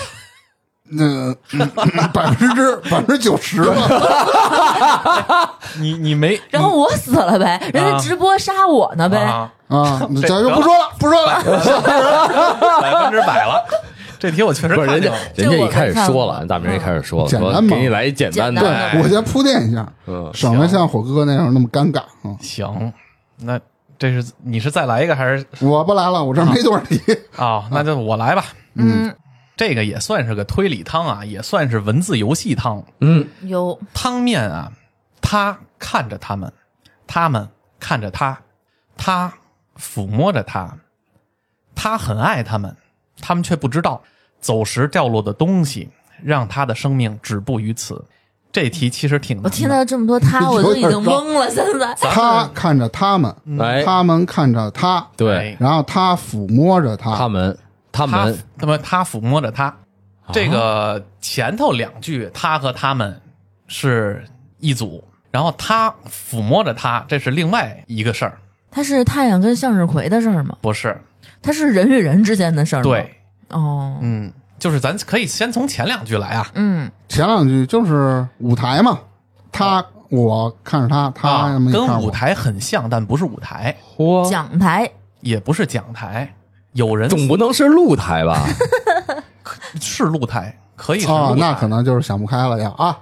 D: 那百分之 [LAUGHS] 百分之九十吧，[LAUGHS]
B: 你你没 [LAUGHS]
C: 然后我死了呗，人家直播杀我呢呗。
B: 啊，
D: 啊，那这就不说了，不说了。
B: 百分之百了。这题我确实
A: 不是人家。人家一开始说了，大明一开始说了，说
D: 简单嘛
A: 给你来一简单
C: 简单
A: 的，
D: 对，我先铺垫一下，
A: 嗯，
D: 省得像火哥那样那么尴尬啊。
B: 行，那这是你是再来一个还是
D: 我不来了，我这没多少题。
B: 啊？那就我来吧。
C: 嗯，
B: 这个也算是个推理汤啊，也算是文字游戏汤。
A: 嗯，
C: 有
B: 汤面啊，他看着他们，他们看着他，他抚摸着他，他很爱他们，他们却不知道走时掉落的东西让他的生命止步于此。这题其实挺难，
C: 我听到这么多他，我都已经懵了。现在
D: 他看着他们，
A: 哎，
D: 他们看着他，
A: 对
B: 哎
D: 然后他抚摸着他，
A: 他们他
B: 他
A: 们
B: 那么他抚摸着他，这个前头两句他和他们是一组，然后他抚摸着他，这是另外一个事儿，
C: 他是太阳跟向日葵的事儿吗？
B: 不是？
C: 他是人与人之间的事儿？，
B: 对，
C: 哦，
B: 嗯，就是咱可以先从前两句来啊。
C: 嗯，
D: 前两句就是舞台嘛，他我看着他，他
B: 跟舞台很像，但不是舞台，
A: 嚯，
C: 讲台。
B: 也不是讲台，有人
A: 总不能是露台吧？[LAUGHS]
B: 是露台，可以是
D: 啊
B: 露，台。
D: 那可能就是想不开了呀啊，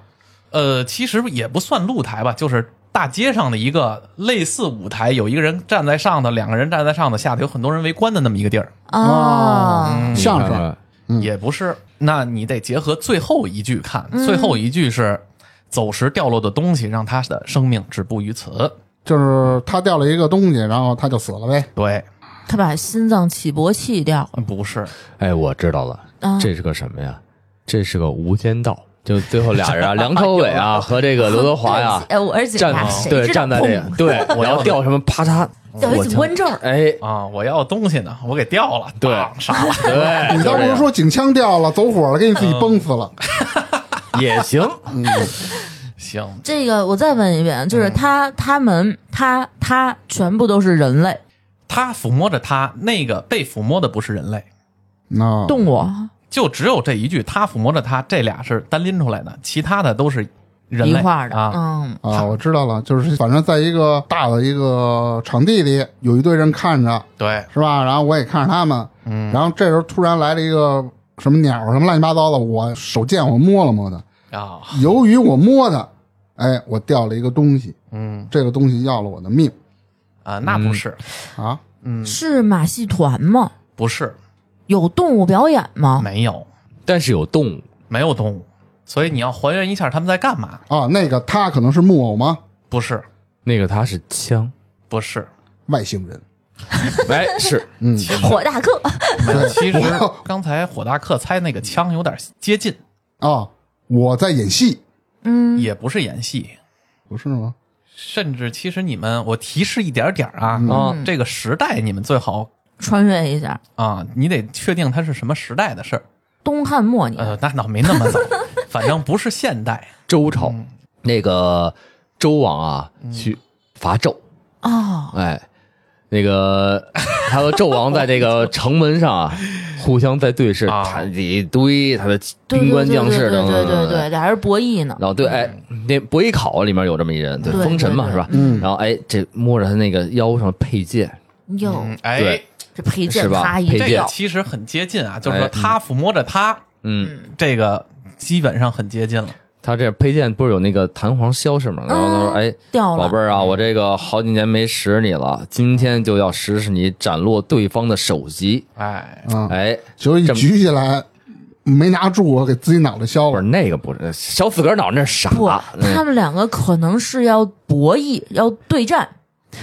B: 呃，其实也不算露台吧，就是大街上的一个类似舞台，有一个人站在上头，两个人站在上头，下头有很多人围观的那么一个地儿，
C: 啊，
B: 嗯
D: 相声。
B: 也不是。那你得结合最后一句看，最后一句是走时掉落的东西让他的生命止步于此。
D: 就是他掉了一个东西，然后他就死了呗。
B: 对，
C: 他把心脏起搏器掉了。
B: 不是，
A: 哎，我知道了，
C: 啊，
A: 这是个什么呀？这是个《无间道》，就最后俩人啊，[LAUGHS] 梁朝伟啊和这个刘德华呀 [LAUGHS]
C: 哎，我而且
A: 站
C: 呀，谁
A: 对站在这个对，[LAUGHS]
B: 我要
A: 掉什么啪嚓，
C: 掉一
A: 我
C: 警官证，
A: 哎，
B: 啊，我要东西呢，我给掉了，
A: 对
B: 当杀了。
A: 对，
D: 你倒不
A: 就这样
D: 是说警枪掉了，走火了，给你自己崩死了。
A: 也行，嗯
B: 行，
C: 这个我再问一遍，就是他、他们、他、他全部都是人类
B: 他抚摸着他，那个被抚摸的不是人类，
D: 那
C: 动物，
B: 就只有这一句，他抚摸着他，这俩是单拎出来的，其他的都是人类
C: 一块儿的，
B: 啊。
C: 嗯，
D: 啊，我知道了，就是反正在一个大的一个场地里，有一堆人看着，
B: 对，
D: 是吧？然后我也看着他们，
B: 嗯。
D: 然后这时候突然来了一个什么鸟，什么乱七八糟的，我手贱，我摸了摸它，
B: 啊，
D: 由于我摸它，哎，我掉了一个东西，
B: 嗯。
D: 这个东西要了我的命。
B: 啊，那不是，
D: 啊！
B: 嗯，
C: 是马戏团吗？
B: 不是，
C: 有动物表演吗？
B: 没有，
A: 但是有动物，
B: 没有动物，所以你要还原一下他们在干嘛？
D: 啊，那个他可能是木偶吗？
B: 不是，
A: 那个他是枪，
B: 不是，
D: 外星人，[LAUGHS]
A: 哎，是。
D: 嗯，
C: 火大客，[LAUGHS]
B: 其实刚才火大客猜那个枪有点接近，
D: 啊，我在演戏，
C: 嗯，
B: 也不是演戏，
D: 不是吗？
B: 甚至其实你们，我提示一点点啊，
A: 啊，
B: 这个时代你们最好
C: 穿越一下
B: 啊，你得确定它是什么时代的事儿。
C: 东汉末年，
B: 呃，那倒没那么早，[LAUGHS] 反正不是现代。
A: 周朝那个周王啊去伐纣，
C: 哦，
A: 哎，那个他和纣王在这个城门上啊，互相在对视，
B: 啊
A: 他一堆他的
C: 对
A: 兵官将士
C: 对
A: 等等
C: 对对对对，俩人博弈呢。
A: 然后对，哎，那博弈考里面有这么一人，对，封神嘛，是吧？
D: 嗯
A: 然后哎，这摸着他那个腰上佩剑，
C: 哟，
B: 嗯哎
A: 对，
C: 这佩
A: 是吧
C: 剑啪一
B: 这个，其实很接近啊，就是说
A: 哎
B: 他抚摸着他，
A: 嗯，
B: 这个基本上很接近了。
A: 他这佩剑不是有那个弹簧消失吗？然后他说，哎，
C: 掉了。
A: 宝贝儿啊，我这个好几年没使你了，今天就要实施你斩落对方的首级。
B: 哎，
D: 啊，
A: 哎，
D: 就是一举起来没拿住，我给自己脑袋削
A: 不是
D: 了。
A: 那个不是小自个儿脑那是傻，
C: 他们两个可能是要博弈，要对战，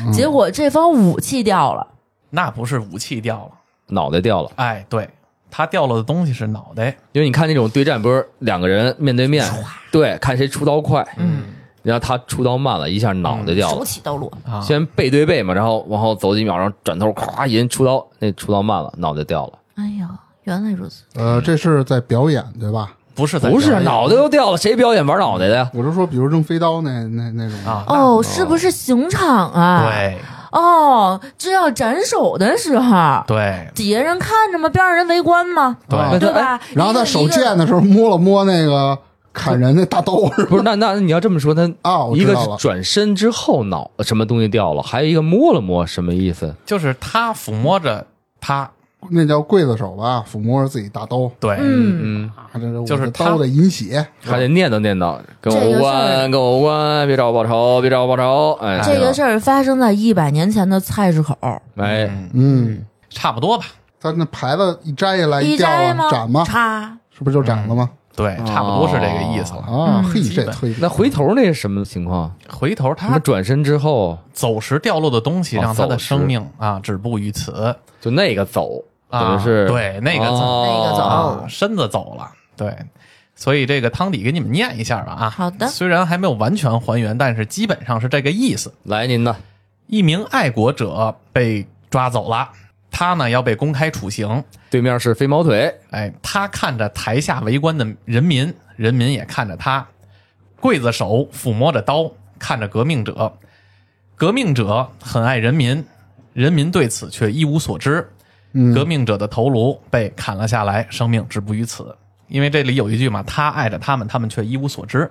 A: 嗯
C: 结果这方武器掉了。
B: 那不是武器掉了，
A: 脑袋掉了。
B: 哎，对他掉了的东西是脑袋。
A: 因为你看那种对战，不是两个人面对面，对，看谁出刀快，
C: 嗯，
A: 然后他出刀慢了，一下脑袋掉了
C: 手
A: 了。
C: 起刀落，
B: 啊，
A: 先背对背嘛，然后往后走几秒，然后转头咵一人出刀，那出刀慢了，脑袋掉了。
C: 哎呀，原来如此。
D: 呃，这是在表演对吧？
B: 不是在
A: 不是脑袋都掉了，谁表演玩脑袋的呀？
D: 我是说，比如扔飞刀那那那种
B: 啊，
C: 哦，是不是刑场啊？，
B: 对
C: 哦，这要斩首的时候，
B: 对
C: 底下人看着吗？边上人围观吗？
B: 对
C: 对吧？
D: 然后他手
C: 一个一个
D: 贱的时候摸了摸那个砍人那大刀，是？
A: 不是，那那你要这么说，他
D: 啊
A: 一个是转身之后脑什么东西掉了，还有一个摸了摸，什么意思？
B: 就是他抚摸着他，
D: 那叫刽子手吧，抚摸着自己大刀，
B: 对，
C: 嗯，
A: 嗯，
D: 啊，这是
B: 就是
D: 刀的饮血，
A: 还得念叨念叨，跟我无关，跟我无关，别找我报仇，别找我报仇。哎，
C: 这个事儿发生在一百年前的菜市口，
A: 哎，
D: 嗯，
B: 差不多吧。
D: 他那牌子一摘下来
C: 一
D: 掉啊，
C: 摘吗？
D: 斩吗？
C: 插，
D: 是不是就斩了吗？
B: 对，差不多是这个意思了。
D: 啊，嘿，这推。
A: 那回头那是什么情况？
B: 回头
A: 他们转身之后，
B: 走时掉落的东西，
A: 哦
B: 让他的生命啊止步于此。
A: 就那个走，等
B: 啊。
A: 于是
B: 对，那个走，
A: 哦
C: 那个走
B: 啊，身子走了。对，所以这个汤底给你们念一下吧啊。
C: 好的
B: 虽然还没有完全还原，但是基本上是这个意思。
A: 来您的，
B: 一名爱国者被抓走了，他呢要被公开处刑。
A: 对面是飞毛腿，
B: 哎，他看着台下围观的人民，人民也看着他。刽子手抚摸着刀，看着革命者。革命者很爱人民，人民对此却一无所知。
D: 嗯
B: 革命者的头颅被砍了下来，生命止步于此。因为这里有一句嘛，他爱着他们，他们却一无所知。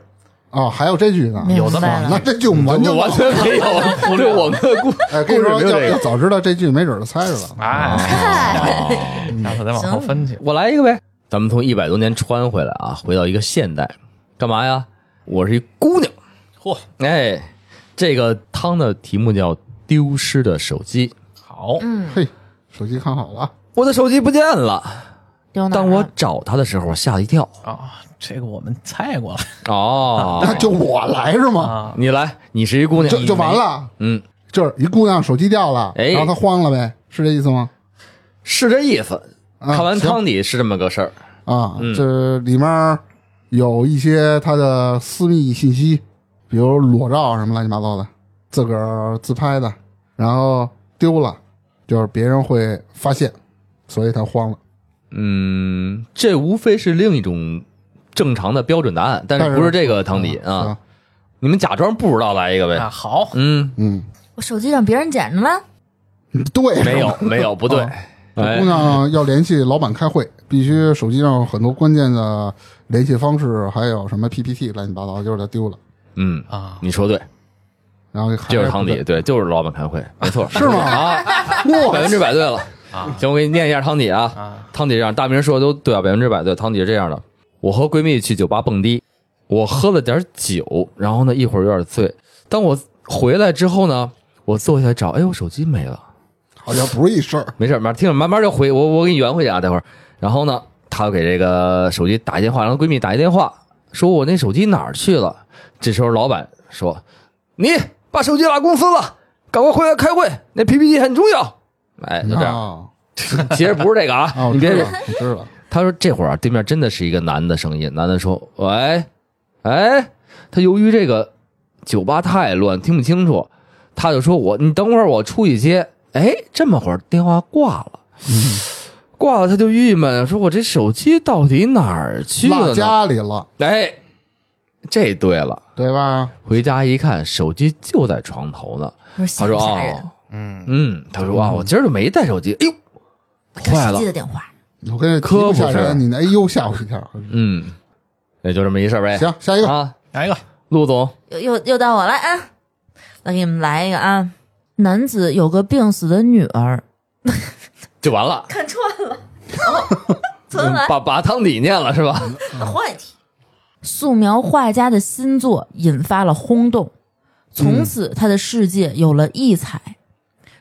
D: 哦，还有这句呢，
B: 有这么
C: 白了
D: 那这句我们完全 [LAUGHS]
A: 完全没有，对我们的故
D: 哎，
A: 故
D: 跟你说，早知道这句，没准儿就猜着了。
B: 哎，下次再往后分去。
A: 我来一个呗。咱们从一百多年穿回来啊，回到一个现代，干嘛呀？我是一姑娘，
B: 嚯，
A: 哎，这个汤的题目叫《丢失的手机》。
B: 好，
C: 嗯，
D: 嘿，手机看好了，
A: 我的手机不见了，
C: 丢哪儿
A: 当我
C: 了？
A: 找他的时候，我吓了一跳。
B: 啊，这个我们猜过了
A: 哦，
D: 那就我来是吗？
B: 啊。
A: 你来，你是一姑娘，
D: 就就完了，
A: 嗯，
D: 就是一姑娘手机掉了，
A: 哎
D: 然后她慌了呗，是这意思吗？
A: 是这意思。
D: 啊
A: 看完
D: 行
A: 汤底是这么个事儿。
D: 啊，
A: 嗯
D: 这里面有一些她的私密信息，比如裸照什么乱七八糟的，自个儿自拍的，然后丢了，就是别人会发现，所以他慌了。
A: 嗯，这无非是另一种正常的标准答案，但是不是这个汤底
D: 啊
A: 啊？你们假装不知道来一个
B: 啊，
A: 呗。
B: 好，
A: 嗯，
D: 嗯，
C: 我手机让别人捡着了。
D: 对，
A: 没有没有，不对
D: 姑娘要联系老板开会，必须手机上很多关键的联系方式，还有什么 PPT 乱七八糟，就是她丢了。
A: 嗯
B: 啊
A: 你说对，
D: 然后
A: 就是汤底，对，就是老板开会，没错，
D: 是吗
A: 啊，百分之百对了。
B: 啊
A: 行，我给你念一下汤底啊。
B: 啊，
A: 汤底这样，大明说的都对啊，百分之百对。汤底是这样的：我和闺蜜去酒吧蹦迪，我喝了点酒，然后呢一会儿有点醉。当我回来之后呢，我坐下来找，哎，我手机没了。
D: 好像不是一事儿。
A: 没事，慢慢听着，慢慢就回我，我给你圆回去啊，待会儿。然后呢，她给这个手机打一电话，让闺蜜打一电话，说我那手机哪儿去了？这时候老板说：“你把手机落公司了，赶快回来开会，那 PPT 很重要。”哎，就这样。
D: 啊 [LAUGHS]
A: 其实不是这个啊
D: 哦，，[LAUGHS]
A: 你别
D: 知道，我知道。[LAUGHS]
A: 他说这会儿啊，对面真的是一个男的声音，男的说：“喂，哎。”他由于这个酒吧太乱，听不清楚，他就说我你等会儿我出去接。哎，这么会儿电话挂了，挂了他就郁闷，说我这手机到底哪儿去了呢？
D: 家里了，
A: 哎，这对了，
D: 对吧？
A: 回家一看，手机就在床头呢。他说
C: 不吓人？
A: 哦，
B: 嗯，
A: 嗯，他说啊，我今儿就没带手机，哎呦，坏了
C: 给司机，的电话。
D: 我跟你提
A: 可不是
D: 不吓人，你那哎呦吓我一跳。
A: 嗯，也就这么一事儿呗。
D: 行，下一个，
A: 啊，
B: 来一个，
A: 陆总，
C: 又又又到我了啊！我给你们来一个啊！男子有个病死的女儿，[LAUGHS]
A: 就完了，
C: 看串了。哦 [LAUGHS] 来，
A: 把把汤底念了是吧？
C: 换一题。素描画家的新作引发了轰动，从此他的世界有了异彩。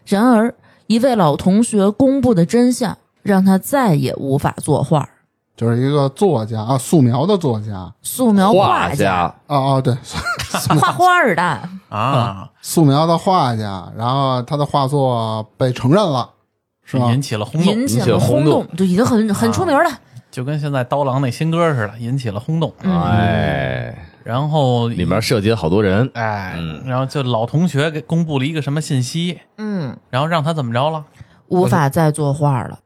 C: 然而，一位老同学公布的真相，让他再也无法作画。
D: 就是一个作家啊，素描的作家
C: 素描
A: 画
C: 家，
A: 家，
D: 啊啊，对，
C: 画画儿的，
B: 啊，
D: 素描的画家，然后他的画作被承认了，是吧？
B: 引起了轰动，
C: 引起
A: 了
C: 了轰
A: 动，
C: 就已经很很出名了。
B: 就跟现在刀郎那新歌似的，引起了轰动。
C: 嗯
A: 哎，
B: 然后
A: 里面涉及了好多人，
B: 哎，
A: 嗯
B: 然后就老同学给公布了一个什么信息，
C: 嗯，
B: 然后让他怎么着了？
C: 无法再作画了。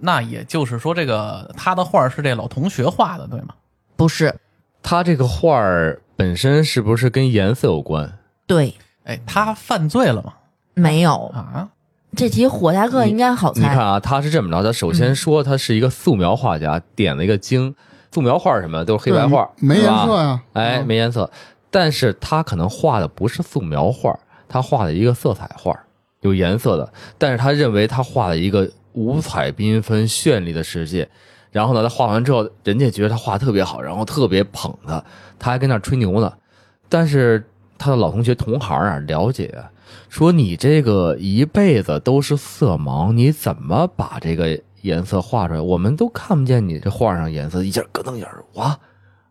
B: 那也就是说，这个他的画是这老同学画的，对吗？
C: 不是，
A: 他这个画儿本身是不是跟颜色有关？
C: 对，
B: 哎，他犯罪了吗？
C: 没有。
B: 啊，
C: 这题火大哥应该好猜。
A: 你看啊，他是这么着，他首先说他是一个素描画家，点了一个睛。素描画什么的都是黑白画，
D: 没颜色呀。
A: 哎，
D: 嗯
A: 没颜色。但是他可能画的不是素描画，他画的一个色彩画，有颜色的。但是他认为他画了一个五彩缤纷、绚丽的世界。然后呢，他画完之后，人家觉得他画得特别好，然后特别捧他，他还跟那吹牛呢。但是他的老同学同行啊，了解啊，说你这个一辈子都是色盲，你怎么把这个颜色画出来？我们都看不见你这画上颜色，一下咯噔眼儿，哇！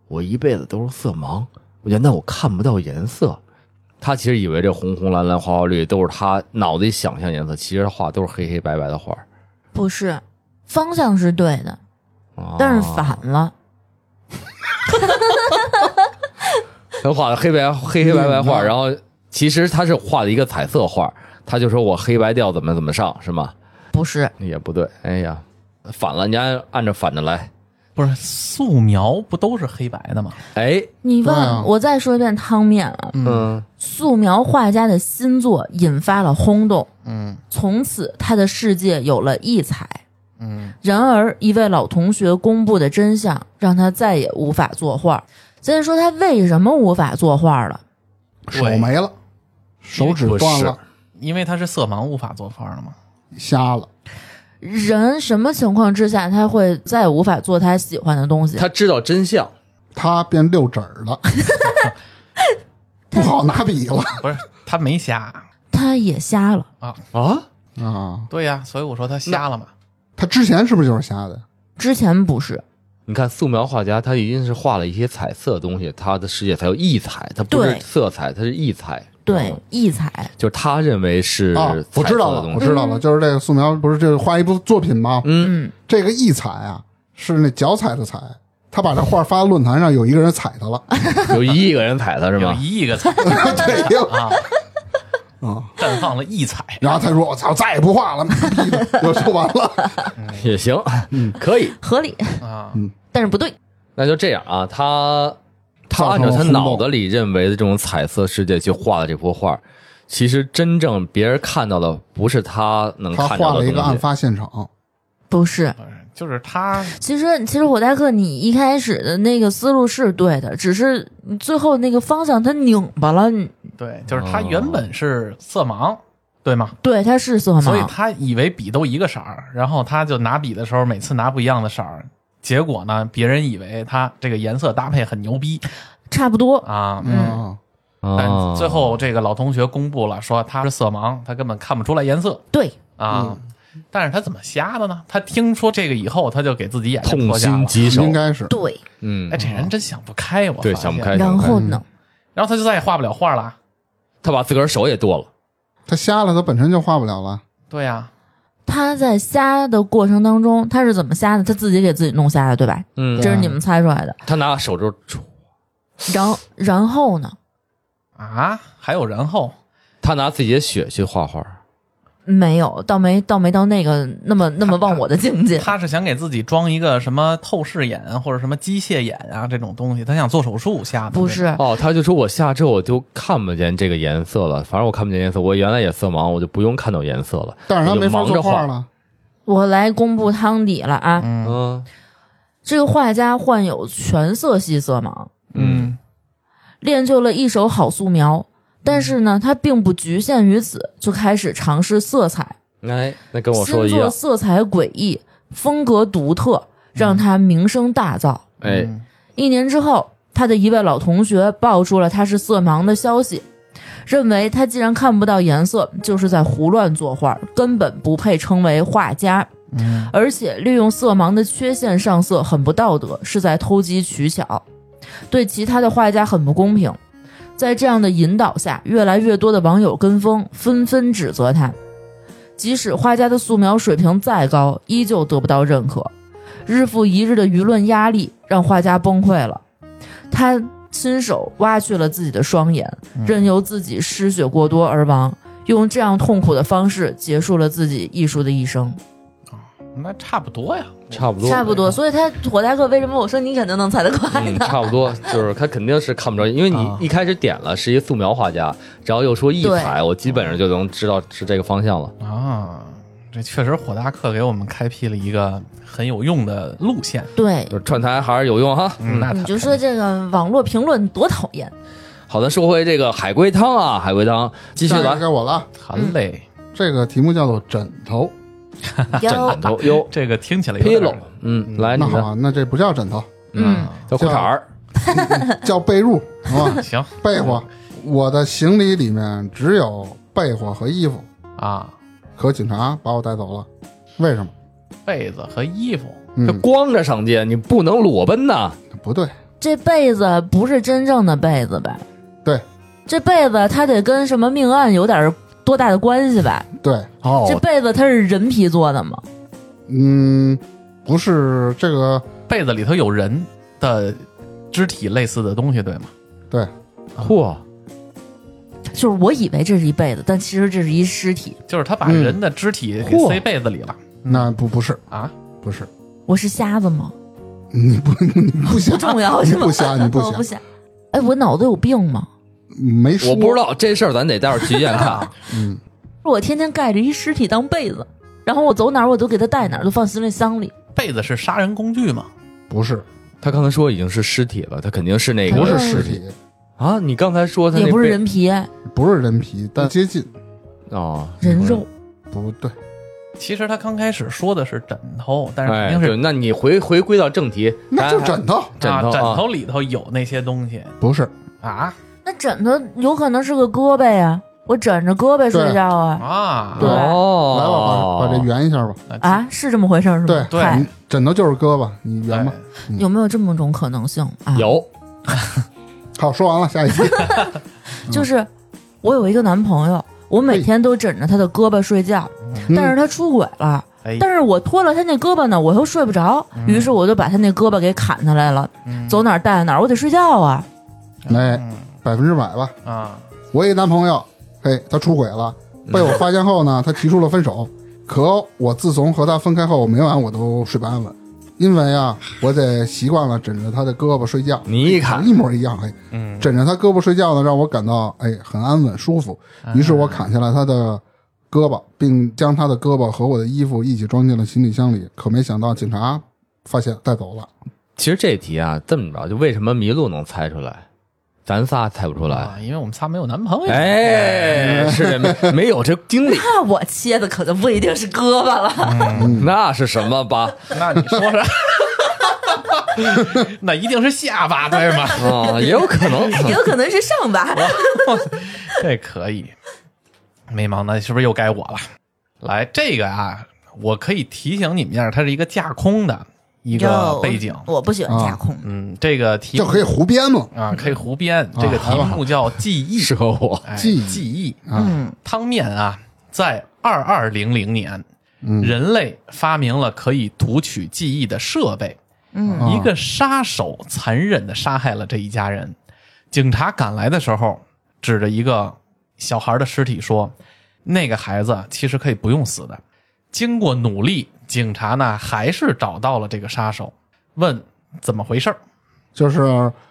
A: 我一辈子都是色盲，我觉得那我看不到颜色。他其实以为这红红蓝蓝花花绿都是他脑子里想象颜色，其实他画都是黑黑白白的画。
C: 不是，方向是对的，
A: 啊
C: 但是反了。[LAUGHS]
A: 他画的黑白黑黑白白画，
D: 嗯
A: 然后其实他是画的一个彩色画，他就说我黑白调怎么怎么上是吗？
C: 不是，
A: 也不对，哎呀，反了，你按按着反着来，
B: 不是素描不都是黑白的吗？
A: 哎，
C: 你问、我再说一遍汤面啊。
A: 嗯，
C: 素描画家的新作引发了轰动，
B: 嗯
C: 从此他的世界有了异彩。
B: 嗯，
C: 然而，一位老同学公布的真相，让他再也无法作画。先说他为什么无法作画了？
D: 手没了，手指断了，
B: 因为他是色盲，无法做饭了嘛。
D: 瞎了。
C: 人什么情况之下他会再也无法做他喜欢的东西？
A: 他知道真相，
D: 他变六指儿了，[LAUGHS] 不好拿笔了
B: 不是他没瞎
C: 他也瞎了。
A: 啊，
D: 啊啊！
B: 对呀，所以我说他瞎了嘛。
D: 他之前是不是就是瞎的？
C: 之前不是，
A: 你看素描画家，他一定是画了一些彩色的东西，他的世界才有异彩，他不是色彩，他是异彩，
C: 对
A: 嗯，
C: 异彩。
A: 就是他认为是
D: 啊，我知道了，
A: 色的东西，
D: 我知道了，就是这个素描不是这个画一部作品吗？
A: 嗯，
C: 嗯，
D: 这个异彩啊，是那脚踩的踩。他把这画发到论坛上，有一个人踩他了，[LAUGHS]
A: 有一亿个人踩他是吗
B: 有
A: 吗？
B: 一亿个踩
D: 对 [LAUGHS]
B: 啊，
D: 啊，
B: 绽放了异彩。
D: 然后他说：“我操，再也不画了，妈逼的，就说完了。[LAUGHS]
A: 也行，可以，
C: 合理，
B: 啊，
C: 但是不对。
A: 那就这样啊，他他按照他脑子里认为的这种彩色世界去画的这幅画，其实真正别人看到的不是他能
D: 他
A: 看到
D: 画了一个案
A: 的东西。
D: 发现场，
C: 不是，
B: 就是他
C: 其实其实火代克你一开始的那个思路是对的，只是最后那个方向他拧巴了。
B: 对，就是他原本是色盲，对吗？
C: 对，他是色盲，
B: 所以他以为笔都一个色儿，然后他就拿笔的时候每次拿不一样的色儿，结果呢，别人以为他这个颜色搭配很牛逼。
C: 差不多。
B: 啊，
D: 嗯，
B: 但
A: 啊
B: 最后这个老同学公布了，说他是色盲，他根本看不出来颜色。
C: 对，
B: 啊。但是他怎么瞎的呢？他听说这个以后，他就给自己眼睛
A: 痛
B: 脱下了。
A: 心疾首。
D: 应，该是。
C: 对，
A: 嗯
B: 哎，，这人真想不开，我
A: 对想不开。
C: 然后呢？
B: 然后他就再也画不了画了。
A: 他把自个儿手也剁了，
D: 他瞎了，他本身就画不了了。
B: 对呀、
C: 他在瞎的过程当中，他是怎么瞎的？他自己给自己弄瞎的，对吧？
A: 嗯
C: 这是你们猜出来的。
A: 他拿手肘戳，
C: 然后然后呢？
B: 啊，还有然后
A: 他拿自己的血去画画，
C: 没有，倒没倒没到那个那么那么忘我的境界。
B: 他是想给自己装一个什么透视眼啊，或者什么机械眼啊这种东西，他想做手术下的。
C: 不是，
A: 哦，他就说我下之后我就看不见这个颜色了，反正我看不见颜色，我原来也色盲，我就不用看到颜色了。
D: 但是他没法
A: 着画。
D: 画了。
C: 我来公布汤底了啊！
B: 嗯
A: 嗯
C: 这个画家患有全色系色盲，
B: 嗯
C: 练就了一手好素描。但是呢，他并不局限于此，就开始尝试色彩。
A: 哎，那跟我说。
C: 色彩诡异，风格独特，让他名声大噪。
A: 哎，
C: 一年之后，他的一位老同学爆出了他是色盲的消息，认为他既然看不到颜色，就是在胡乱作画，根本不配称为画家。
B: 嗯
C: 而且利用色盲的缺陷上色很不道德，是在偷机取巧，对其他的画家很不公平。在这样的引导下，越来越多的网友跟风，纷纷指责他。即使画家的素描水平再高，依旧得不到认可。日复一日的舆论压力让画家崩溃了，他亲手挖去了自己的双眼，任由自己失血过多而亡，用这样痛苦的方式结束了自己艺术的一生。
B: 那差不多呀。
A: 差不多，
C: 差不多，所以他火大客为什么我说你肯定能猜得快
A: 嗯，
C: 呢？
A: 差不多，就是他肯定是看不着，因为你
B: 啊
A: 一开始点了是一素描画家，然后又说艺彩，我基本上就能知道是这个方向了。
B: 啊，这确实火大克给我们开辟了一个很有用的路线。
C: 对，
A: 就是串台还是有用哈。
B: 嗯，那
C: 你就说这个网络评论多讨厌。
A: 好的，说回这个海龟汤啊，海龟汤继续来
D: 该。我了啊，
B: 好嘞，
D: 这个题目叫做枕头。
C: 哟 [LAUGHS]
A: 枕头哟
B: 这个听起来有点
A: ，pillow，嗯，来你的。
D: 那好啊，那这不叫枕头，
C: 嗯，
A: 叫裤衩儿，
D: 叫 [LAUGHS] 被褥，好吧？[LAUGHS]
B: 行。
D: 被窝。我的行李里面只有被窝和衣服，
B: 啊，
D: 可警察把我带走了，为什么？
B: 被子和衣服。
A: 这
D: 嗯，
A: 光着上街，你不能裸奔呐。
D: 不对，
C: 这被子不是真正的被子吧？
D: 对，
C: 这被子它得跟什么命案有点多大的关系吧？
D: 对，
A: 哦
C: 这被子它是人皮做的吗？
D: 嗯，不是这个，
B: 被子里头有人的肢体类似的东西，对吗？
D: 对，
A: 嚯，
C: 就是我以为这是一被子，但其实这是一尸体。
B: 就是他把
D: 嗯
B: 人的肢体给塞被子里了
D: 那不不是，
B: 啊？
D: 不是，
C: 我是瞎子吗？
D: 你不你不瞎 [LAUGHS]
C: 不，重要是吗？
D: 不瞎，你不瞎
C: 不，瞎。哎，我脑子有病吗？
D: 没说，
A: 我不知，道这事儿，咱得待会儿去医院看。[LAUGHS]
D: 嗯，
C: 我天天盖着一尸体当被子，然后我走哪儿我都给他带哪儿，都放行李箱里。
B: 被子是杀人工具吗？
D: 不是，
A: 他刚才说已经是尸体了，他肯定是那个。
D: 不是
C: 哎
D: 尸体，
A: 啊。你刚才说他那
C: 也不是人皮，
D: 不是人皮，但接近，
A: 哦，
C: 人肉。
D: 不对，
B: 其实他刚开始说的是枕头，但是肯
A: 哎，
B: 定是
A: 对，那你回回归到正题，
D: 那就
A: 咱
D: 枕头，
B: 啊，
A: 枕头啊
B: 枕头里头有那些东西。
D: 不是，
B: 啊？
C: 那枕头有可能是个胳膊呀，我枕着胳膊睡觉啊。
B: 啊
C: 对
D: 来吧，
A: 哦，
D: 把把这圆一下吧，
C: 啊，是这么回事儿是
D: 对
C: 吗？
B: 对
C: 嗨
D: 你枕头就是胳膊，你圆吧。
B: 对
C: 有没有这么种可能性啊？，
A: 有 [LAUGHS]
D: 好，说完了，下一题。[LAUGHS]
C: 就是我有一个男朋友，我每天都枕着他的胳膊睡觉，
D: 嗯
C: 但是他出轨了。
B: 哎，
C: 但是我脱了他那胳膊呢，我又睡不着，于是我就把他那胳膊给砍下来了，
B: 嗯
C: 走哪儿带哪儿，我得睡觉啊。
D: 哎，
B: 嗯
D: 百分之百吧。
B: 啊，
D: 我一男朋友，嘿，他出轨了，被我发现后呢，他提出了分手。可我自从和他分开后，每晚我都睡不安稳，因为啊，我得习惯了枕着他的胳膊睡觉。
A: 你一看
D: 一模一样，嘿，
B: 嗯，
D: 枕着他胳膊睡觉呢，让我感到哎很安稳舒服。于是我砍下了他的胳膊，并将他的胳膊和我的衣服一起装进了行李箱里。可没想到警察发现带走了。
A: 其实这题啊，这么着，就为什么麋鹿能猜出来，咱仨猜不出来？
B: 啊，因为我们仨没有男朋友，
A: 哎，是的没没有这经历，[LAUGHS]
C: 那我切的可就不一定是胳膊了。[LAUGHS]
A: 那是什么吧？[LAUGHS]
B: 那你说说，那一定是下巴对吗？
A: 啊，也有可能。
C: 也有可能是上巴。
B: 这可以，没忙，那是不是又该我了？来，这个啊，我可以提醒你们一下，它是一个架空的一个背景。
C: 我不喜欢架空。
B: 嗯，这个题目
D: 就可以胡编嘛。
B: 啊，可以胡编。这个题目叫记忆，[LAUGHS]
A: 适合我。
B: 哎
D: 记
B: 记忆。
D: 啊，
C: 嗯，
B: 汤面啊，在二二零零年，
D: 嗯
B: 人类发明了可以读取记忆的设备。
C: 嗯
D: 啊
B: 一个杀手残忍的杀害了这一家人。警察赶来的时候，指着一个小孩的尸体说：“那个孩子其实可以不用死的。经过努力，警察呢还是找到了这个杀手，问怎么回事儿。
D: 就是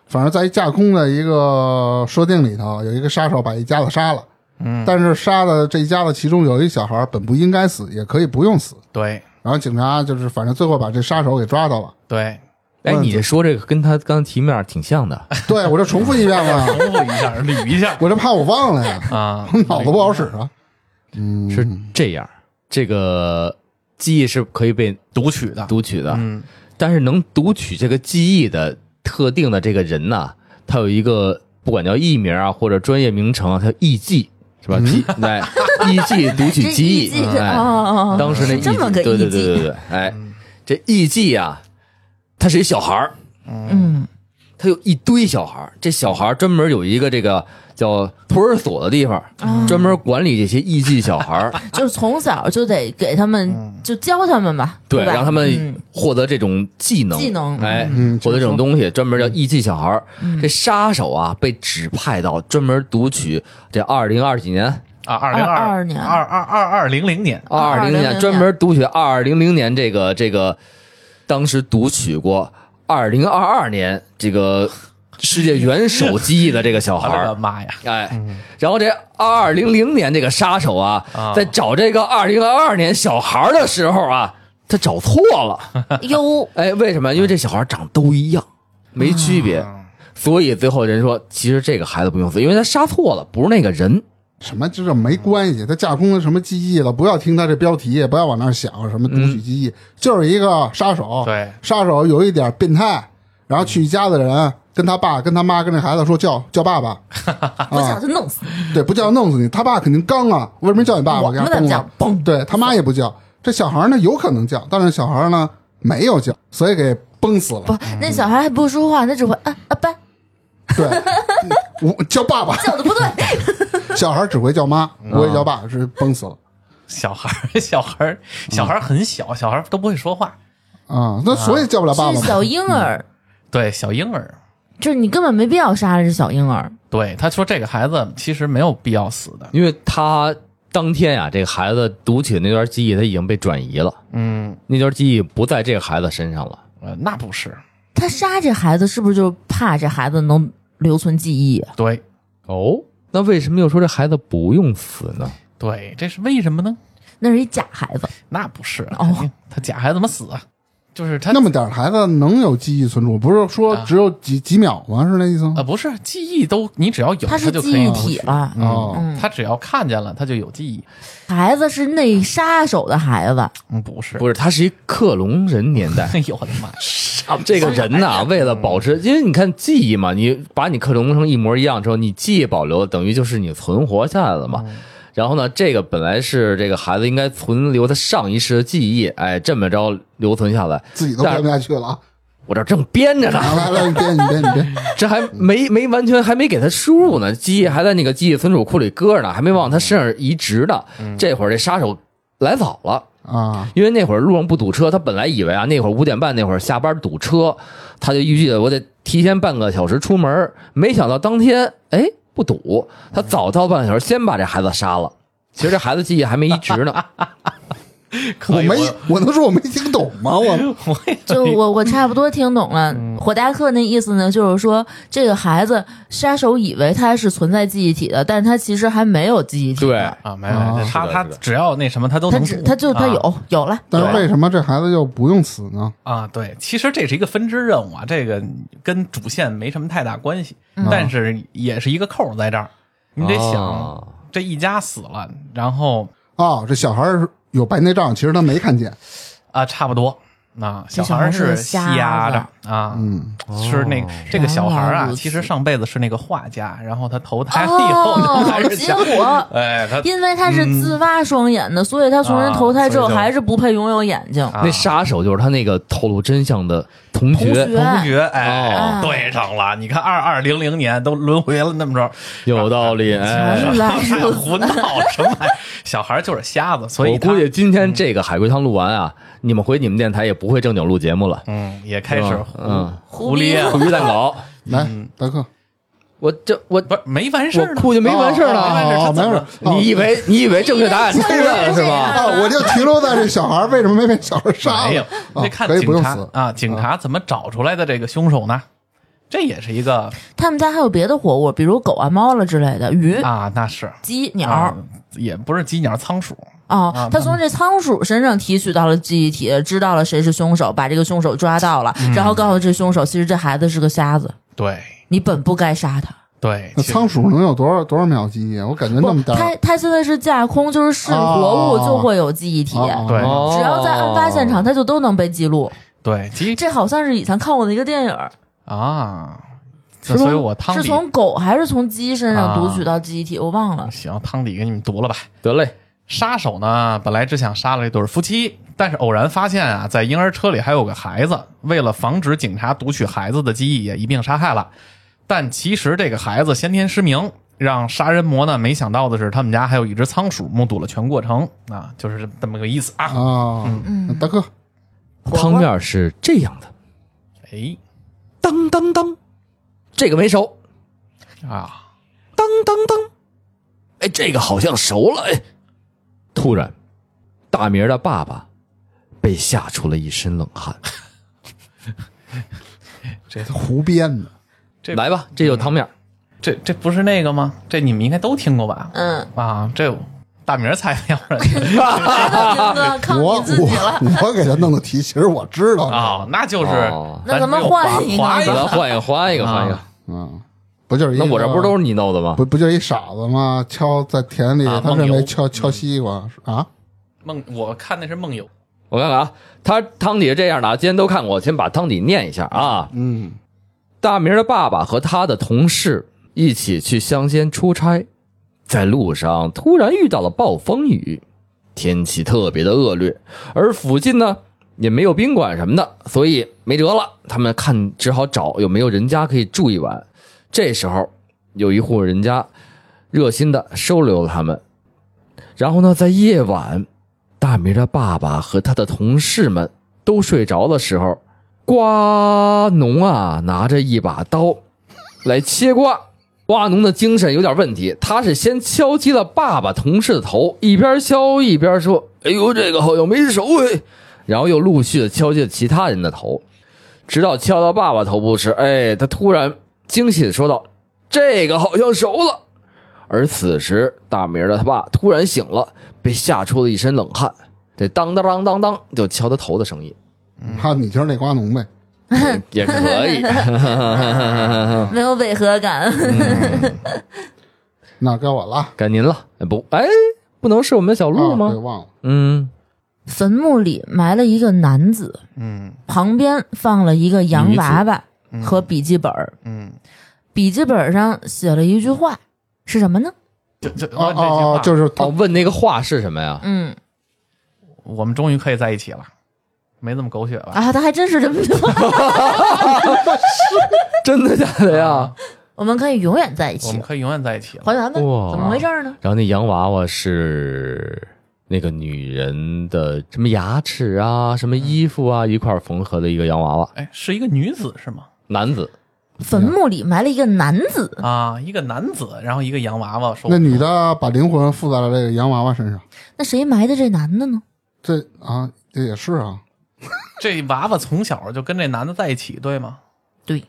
D: 反正在一架空的一个设定里头，有一个杀手把一家子杀了，
B: 嗯，
D: 但是杀的这一家子其中有一小孩本不应该死，也可以不用死。
B: 对。
D: 然后警察就是反正最后把这杀手给抓到了。
B: 对，
A: 哎，你说这个跟他刚题面挺像的，[LAUGHS]
D: 对我这重复一遍嘛，
B: 重复一下，捋一下。
D: 我这怕我忘了呀，
B: 啊，
D: 脑子不好使啊。嗯，
A: 是这样，这个记忆是可以被
B: 读取的，
A: 读取的，
B: 嗯。
A: 但是能读取这个记忆的特定的这个人呐，他有一个不管叫艺名啊或者专业名称啊，他艺妓是吧？记哎，艺妓读取记忆，[LAUGHS] 哎，
C: 哦，
A: 当时那艺
C: 这么个
A: 对对对对对，哎，这艺妓啊，他是一小孩儿，
C: 嗯，
A: 他有一堆小孩儿，这小孩儿专门有一个这个叫托儿所的地方，专门管理这些艺伎小孩儿，[LAUGHS]
C: 就是从小就得给他们就教他们吧，
A: 对，
C: 吧？
A: 让他们
C: 嗯。
A: 获得这种技能，
C: 技能
A: 哎，
D: 嗯。
A: 获得这种东西，专门叫艺伎小孩儿。这杀手啊，被指派到专门读取这二零二几年、
B: 啊，二零
C: 二二年。
B: 二二二二零零年，
A: 二二零
C: 2000
A: 年，专门读取二二零零年这个这个，当时读取过二零二二年这个世界元首记忆的这个小孩
B: 我的。[LAUGHS] 妈呀！
A: 哎，然后这二二零零年这个杀手啊，
B: 啊
A: 在找这个二零二二年小孩儿的时候啊，他找错了。[LAUGHS]
C: 哟，
A: 哎，为什么？因为这小孩长都一样，没区别，所以最后人说，其实这个孩子不用死，因为他杀错了，不是那个人。
D: 什么这没关系，他架空了什么记忆了，不要听他这标题，不要往那想什么读取记忆，就是一个杀手。
B: 对
D: 杀手有一点变态，然后去一家的人跟他爸、跟他妈、跟那孩子说叫叫爸爸，
C: 不叫就弄死你，
D: 对，不叫弄死你，他爸肯定刚啊，为什么叫你爸爸？
C: 我们怎么
D: 给他崩了
C: 叫？嘣
D: 对他妈也不叫，这小孩呢有可能叫，但是小孩呢没有叫，所以给崩死了。
C: 不。，那小孩还不说话，他只会啊啊爸，
D: 对，我叫爸爸，
C: 叫的不对，[LAUGHS]
D: 小孩只会叫妈，不会叫爸，是崩死了。
B: 小孩，小孩，小孩很小，小孩都不会说话。
D: 啊。那所以叫不了爸爸。
C: 小婴儿，
B: 对，小婴儿，
C: 就是你根本没必要杀了这小婴儿。
B: 对他说这个孩子其实没有必要死的。
A: 因为他当天呀、这个孩子读取的那段记忆，他已经被转移了，
B: 嗯，
A: 那段记忆不在这个孩子身上了。
B: 呃，那不是，
C: 他杀这孩子是不是就怕这孩子能留存记忆啊？
B: 对
A: 哦，那为什么又说这孩子不用死呢？
B: 对，这是为什么呢？
C: 那是一假孩子，
B: 那不是，
C: 哦
B: 他假孩子怎么死啊？就是他
D: 那么点儿孩子能有记忆存储？不是说只有几几秒吗？是那意思吗？
B: 啊不是记忆都你只要有
C: 他是
B: 就可以读
C: 记忆体了。
D: 哦，
C: 嗯，
B: 他只要看见了他就有记忆。
C: 孩子是那杀手的孩子，
B: 嗯，不是，
A: 不是，他是一克隆人年代。
B: 哎呦我的妈！[LAUGHS]
A: 这个人呐、为了保持，因为你看记忆嘛，你把你克隆成一模一样之后，你记忆保留，等于就是你存活下来了嘛。然后呢，这个本来是这个孩子应该存留他上一世的记忆，哎，这么着留存下来，
D: 自己都编不下去了啊！
A: 我这正编着呢，
D: 来来来，你编，你编，你编。[LAUGHS]
A: 这还没没完全还没给他输入呢，记忆还在那个记忆存储库里搁着呢，还没往他身上移植呢。这会儿这杀手来早了。
D: 啊，
A: 因为那会儿路上不堵车，他本来以为啊，那会儿五点半那会儿下班堵车，他就预计我得提前半个小时出门，没想到当天哎不赌，他早到半个小时，先把这孩子杀了。其实这孩子记忆还没移植呢，[LAUGHS]
D: 我没，我能说我没听懂吗？我 [LAUGHS]
B: 我
C: 就我我差不多听懂了。火达克那意思呢，就是说这个孩子杀手以为他是存在记忆体的，但是他其实还没有记忆体
A: 对。
B: 啊，没有，
D: 啊
B: 他他只要那什么，他都能
C: 他只他就他有、
B: 啊
C: 有了，
D: 但是为什么这孩子就不用死呢？
B: 啊，对，其实这是一个分支任务啊，这个跟主线没什么太大关系，
C: 嗯
B: 但是也是一个扣在这儿，你得想、
A: 哦
B: 这一家死了，然后
D: 哦，这小孩有白内障，其实他没看见。
B: 啊，差不多。啊，小孩
C: 是
B: 是
C: 瞎
B: 瞎
C: 子
B: 着啊，
D: 嗯，
B: 是那这个小孩啊，其实上辈子是那个画家，然后他投胎以后
C: 哦
B: 还，是
C: 结
B: 想，
C: 果 [LAUGHS]
B: 哎，他
C: 因为他是自挖双眼的，所以他从人投胎之后还是不配拥有眼睛。
B: 啊
A: 那杀手就是他那个透露真相的同学，
C: 同学
B: 同学，哎，
C: 哦
B: 对上了。你看，二二零零年都轮回了那么着，
A: 有道理。哎，[LAUGHS]
B: 胡闹什么？小孩就是瞎子，所以
A: 我估计今天这个海龟汤录完啊，你们回你们电台也不会正经录节目了，
B: 嗯也开始胡
A: 嗯。
B: 胡咧
C: 胡
A: 鱼蛋糕。[LAUGHS]
D: 来，大哥，
A: 我这我
B: 不是没完事儿呢，
A: 哭就没完事儿
B: 没。完事儿，他怎么
D: 哦没事儿。
A: 你以为你以为正确答案？出来了是吧？
D: 啊，我就停留在这小孩为什么没被小孩杀
B: 没有
D: 了？？啊
B: 得看
D: 可以不
B: 警
D: 用死。
B: 察啊，警察怎么找出来的这个凶手呢？这也是一个
C: 他们家还有别的活物，比如狗啊、猫了之类的，鱼、
B: 啊，那是。
C: 鸡、鸟。
B: 啊，也不是鸡鸟仓鼠，
C: 哦
B: 啊，
C: 他从这仓鼠身上提取到了记忆体，知道了谁是凶手，把这个凶手抓到了，
B: 嗯
C: 然后告诉这凶手，其实这孩子是个瞎子，
B: 对
C: 你本不该杀他。
B: 对，
D: 那仓鼠能有多少多少秒记忆啊？我感觉那么，大。
C: 他他现在是架空，就是是活物就会有记忆体，
D: 哦
B: 对
A: 哦
C: 只要在案发现场，他就都能被记录。
B: 对，其实
C: 这好像是以前看过的一个电影，
B: 啊，
C: 是
B: 所以
C: 从
B: 我汤底
C: 是从狗还是从鸡身上读
B: 啊
C: 取到记忆体，我忘了。
B: 行，汤底给你们读了吧。
A: 得嘞，
B: 杀手呢，本来只想杀了这对夫妻，但是偶然发现啊，在婴儿车里还有个孩子，为了防止警察读取孩子的记忆，也一并杀害了。但其实这个孩子先天失明，让杀人魔呢没想到的是，他们家还有一只仓鼠目睹了全过程啊，就是这么个意思啊。
D: 啊，
C: 嗯。
D: 大哥，
A: 汤面是这样的，
B: 哎。
A: 当当当，这个没熟，
B: 啊，
A: 当当当，哎，这个好像熟了，哎，突然，大明的爸爸被吓出了一身冷汗。[LAUGHS]
D: 这胡编的。
B: 这
A: 来吧，这有汤面，
B: 这这不是那个吗？这你们应该都听过吧？
C: 嗯，
B: 啊，这大明儿猜的，[LAUGHS] 要不然
C: 明哥靠
D: 我
C: 你自己了。
D: 我我给他弄的题，其实我知道
B: 啊，那就是
A: 哦
C: 那咱们换一个
A: 换一个，换一个，换一个。
D: 嗯，不就是一
A: 那我这不是都
D: 是
A: 是你弄的吗？
D: 不不就一傻子吗？敲在田里，他
B: 啊梦游
D: 认为敲敲西瓜啊？
B: 梦，我看那是梦游。
A: 我看看啊，他汤底是这样的啊，今天都看过，我先把汤底念一下啊。
D: 嗯，
A: 大明的爸爸和他的同事一起去乡间出差，在路上突然遇到了暴风雨，天气特别的恶劣，而附近呢也没有宾馆什么的，所以没辙了，他们看只好找有没有人家可以住一晚。这时候有一户人家热心的收留了他们，然后呢，在夜晚，大明的爸爸和他的同事们都睡着的时候。瓜农啊，拿着一把刀来切瓜。瓜农的精神有点问题，他是先敲击了爸爸同事的头，一边敲一边说：“哎呦，这个好像没熟哎。”然后又陆续的敲击了其他人的头，直到敲到爸爸头部时，哎，他突然惊喜的说道：“这个好像熟了。”而此时，大明的他爸突然醒了，被吓出了一身冷汗，这当当当当当就敲他头的声音。
D: 哈，你就是那瓜农呗？[LAUGHS]
A: 也可以。[LAUGHS] [LAUGHS]
C: 没有违和感。
D: 那该我了。
A: 该您了。哎不，哎，不能是我们的小鹿
D: 啊，
A: 吗？
D: 对，忘了。
A: 嗯，
C: 坟墓里埋了一个男子，
B: 嗯
C: 旁边放了一个洋娃娃和笔记本，
B: 嗯，
C: 笔记本上写了一句话，是什么呢？
B: 就就
D: 哦哦，就是他
A: 哦，问那个话是什么呀？
C: 嗯
B: 我们终于可以在一起了，没那么狗血吧？
C: 啊，他还真是这么说，[LAUGHS]
A: 真的假的呀？
C: 我们可以永远在一起
B: 我们。可以永远在一起了。
C: 还原
A: 吧，
C: 怎么回事呢？
A: 然后那洋娃娃是那个女人的什么牙齿啊，什么衣服啊一块缝合的一个洋娃娃，
B: 哎，是一个女子是吗？
A: 男子。
C: 坟墓里埋了一个男子，
B: 啊，一个男子，然后一个洋娃娃说
D: 那女的把灵魂附在了这个洋娃娃身上。
C: 那谁埋的这男的呢？
D: 这啊，这也是啊。[LAUGHS]
B: 这娃娃从小就跟这男的在一起，对吗？
C: 对，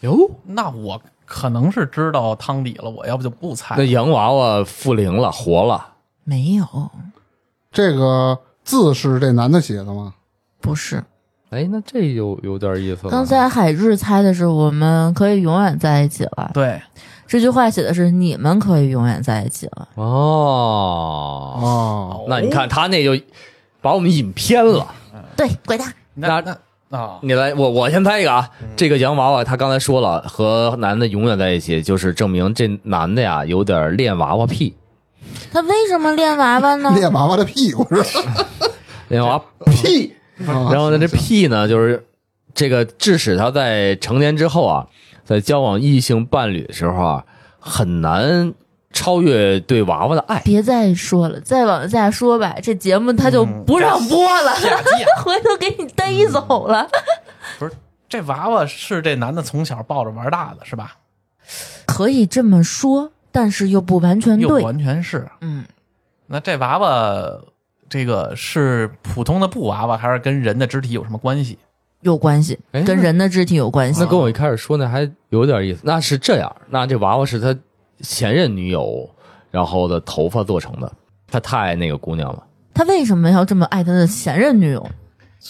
A: 哟，
B: 那我可能是知道汤底了，我要不就不猜
A: 那。洋娃娃复灵了，活了。
C: 没有，
D: 这个字是这男的写的吗？
C: 不是。
A: 哎，那这有有点意思了。
C: 刚才海日猜的是我们可以永远在一起了，
B: 对，
C: 这句话写的是你们可以永远在一起了。
A: 哦，
D: 哦，
A: 那你看他那就把我们引偏了。
C: 对，怪他。
B: 那那啊，
A: 你来，我我先猜一个啊。这个洋娃娃他刚才说了，和男的永远在一起，就是证明这男的呀有点恋娃娃癖。
C: 他为什么练娃娃呢？[LAUGHS]
D: 练娃娃的屁股是吧？[LAUGHS]
A: 恋娃癖。
D: 啊 [LAUGHS]
A: 然后呢，这屁呢，就是这个致使他在成年之后啊，在交往异性伴侣的时候啊，很难超越对娃娃的爱。
C: 别再说了，再往下说吧，这节目他就不让播了，[LAUGHS] 回头给你逮走了。[LAUGHS]
B: 不是这娃娃是这男的从小抱着玩大的是吧？
C: 可以这么说，但是又不完全
B: 又
C: 对。
B: 完全是。
C: 嗯，
B: 那这娃娃，这个是普通的布娃娃，还是跟人的肢体有什么关系？
C: 有关系，
A: 哎
C: 跟人的肢体有关系
A: 那。跟我一开始说那还有点意思。那是这样，那这娃娃是他前任女友然后的头发做成的，他太爱那个姑娘了。
C: 他为什么要这么爱他的前任女友？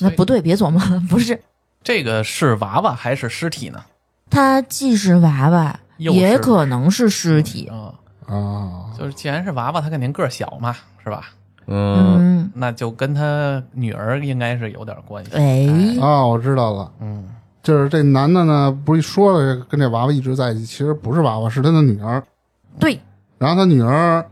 C: 那不对，别琢磨了，[LAUGHS] 不是。
B: 这个是娃娃还是尸体呢？
C: 他既是娃娃，也可能是尸体。
B: 啊、
D: 啊，
B: 就是既然是娃娃，他肯定个儿小嘛，是吧？
A: 嗯，
C: 嗯，
B: 那就跟他女儿应该是有点关系。
C: 哎，
D: 啊，我知道了，
B: 嗯，
D: 就是这男的呢，不是说了跟这娃娃一直在一起，其实不是娃娃，是他的女儿。
C: 对，
D: 然后他女儿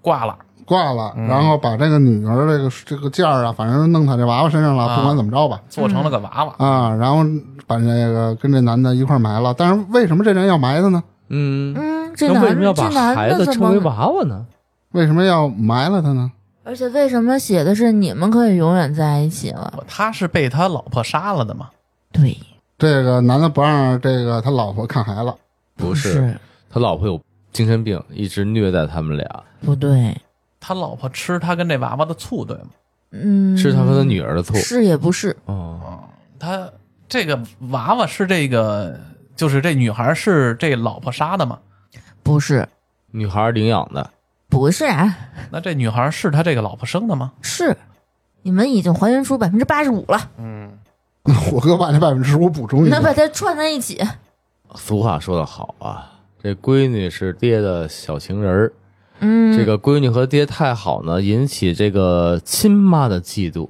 B: 挂了。
D: 挂了，
B: 嗯
D: 然后把这个女儿这个这个件儿啊，反正弄他这娃娃身上了，
B: 啊
D: 不管怎么着吧，
B: 做成了个娃娃。
D: 啊，然后把这个跟这男的一块埋了。但是为什么这人要埋他呢？
A: 嗯，
C: 嗯，这
A: 那
C: 男
A: 为什么要把
C: 这男
A: 孩子称为？娃娃呢？
D: 为什么要埋了他呢？
C: 而且为什么写的是你们可以永远在一起了？
B: 他是被他老婆杀了的吗？
C: 对，
D: 这个男的不让这个他老婆看孩子，
A: 不是，他老婆有精神病，一直虐待他们俩，
C: 不对，
B: 他老婆吃他跟这娃娃的醋，对吗？
C: 嗯，
A: 吃他和他女儿的醋。
C: 是也不是，
A: 哦，
B: 他这个娃娃是这个，就是这女孩是这老婆杀的吗？
C: 不是，
A: 女孩领养的，
C: 不是啊，
B: 那这女孩是他这个老婆生的吗？
C: 是，你们已经还原出百分之八十五了，
B: 嗯，[LAUGHS]
D: 我哥把这百分之十五补充一下。
C: 那把它串在一起，
A: 俗话说得好啊，这闺女是爹的小情人儿。
C: 嗯，
A: 这个闺女和爹太好呢，引起这个亲妈的嫉妒。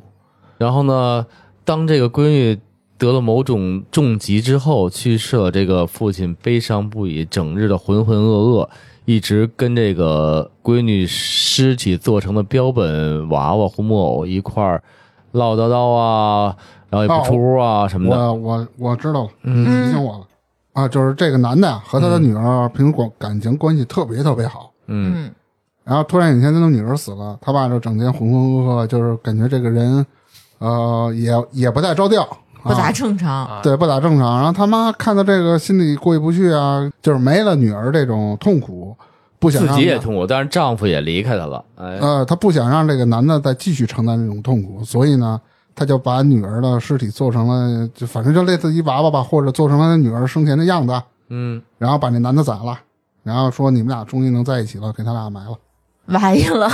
A: 然后呢，当这个闺女得了某种重疾之后去世了，这个父亲悲伤不已，整日的浑浑噩噩，一直跟这个闺女尸体做成的标本娃娃或木偶一块儿唠叨叨啊，然后也不出屋啊什么的。
D: 我我我知道了，
A: 嗯。
D: 你提醒我了。啊，就是这个男的和他的女儿平时关感情关系特别特别好，
A: 嗯。
C: 嗯，
D: 然后突然有一天他的女儿死了，他爸就整天浑浑噩噩，就是感觉这个人，呃，也也不太着调，
C: 不咋
D: 啊。
C: 正常，
B: 啊，
D: 对，不咋正常。然后他妈看到这个心里过意不去啊，就是没了女儿这种痛苦，不想
A: 自己也痛苦，但是丈夫也离开她了。哎，
D: 呃，她不想让这个男的再继续承担这种痛苦，所以呢，她就把女儿的尸体做成了，就反正就类似于娃娃吧，或者做成了他女儿生前的样子，
A: 嗯，
D: 然后把那男的宰了，然后说你们俩终于能在一起了，给他俩埋了，
C: 歪了，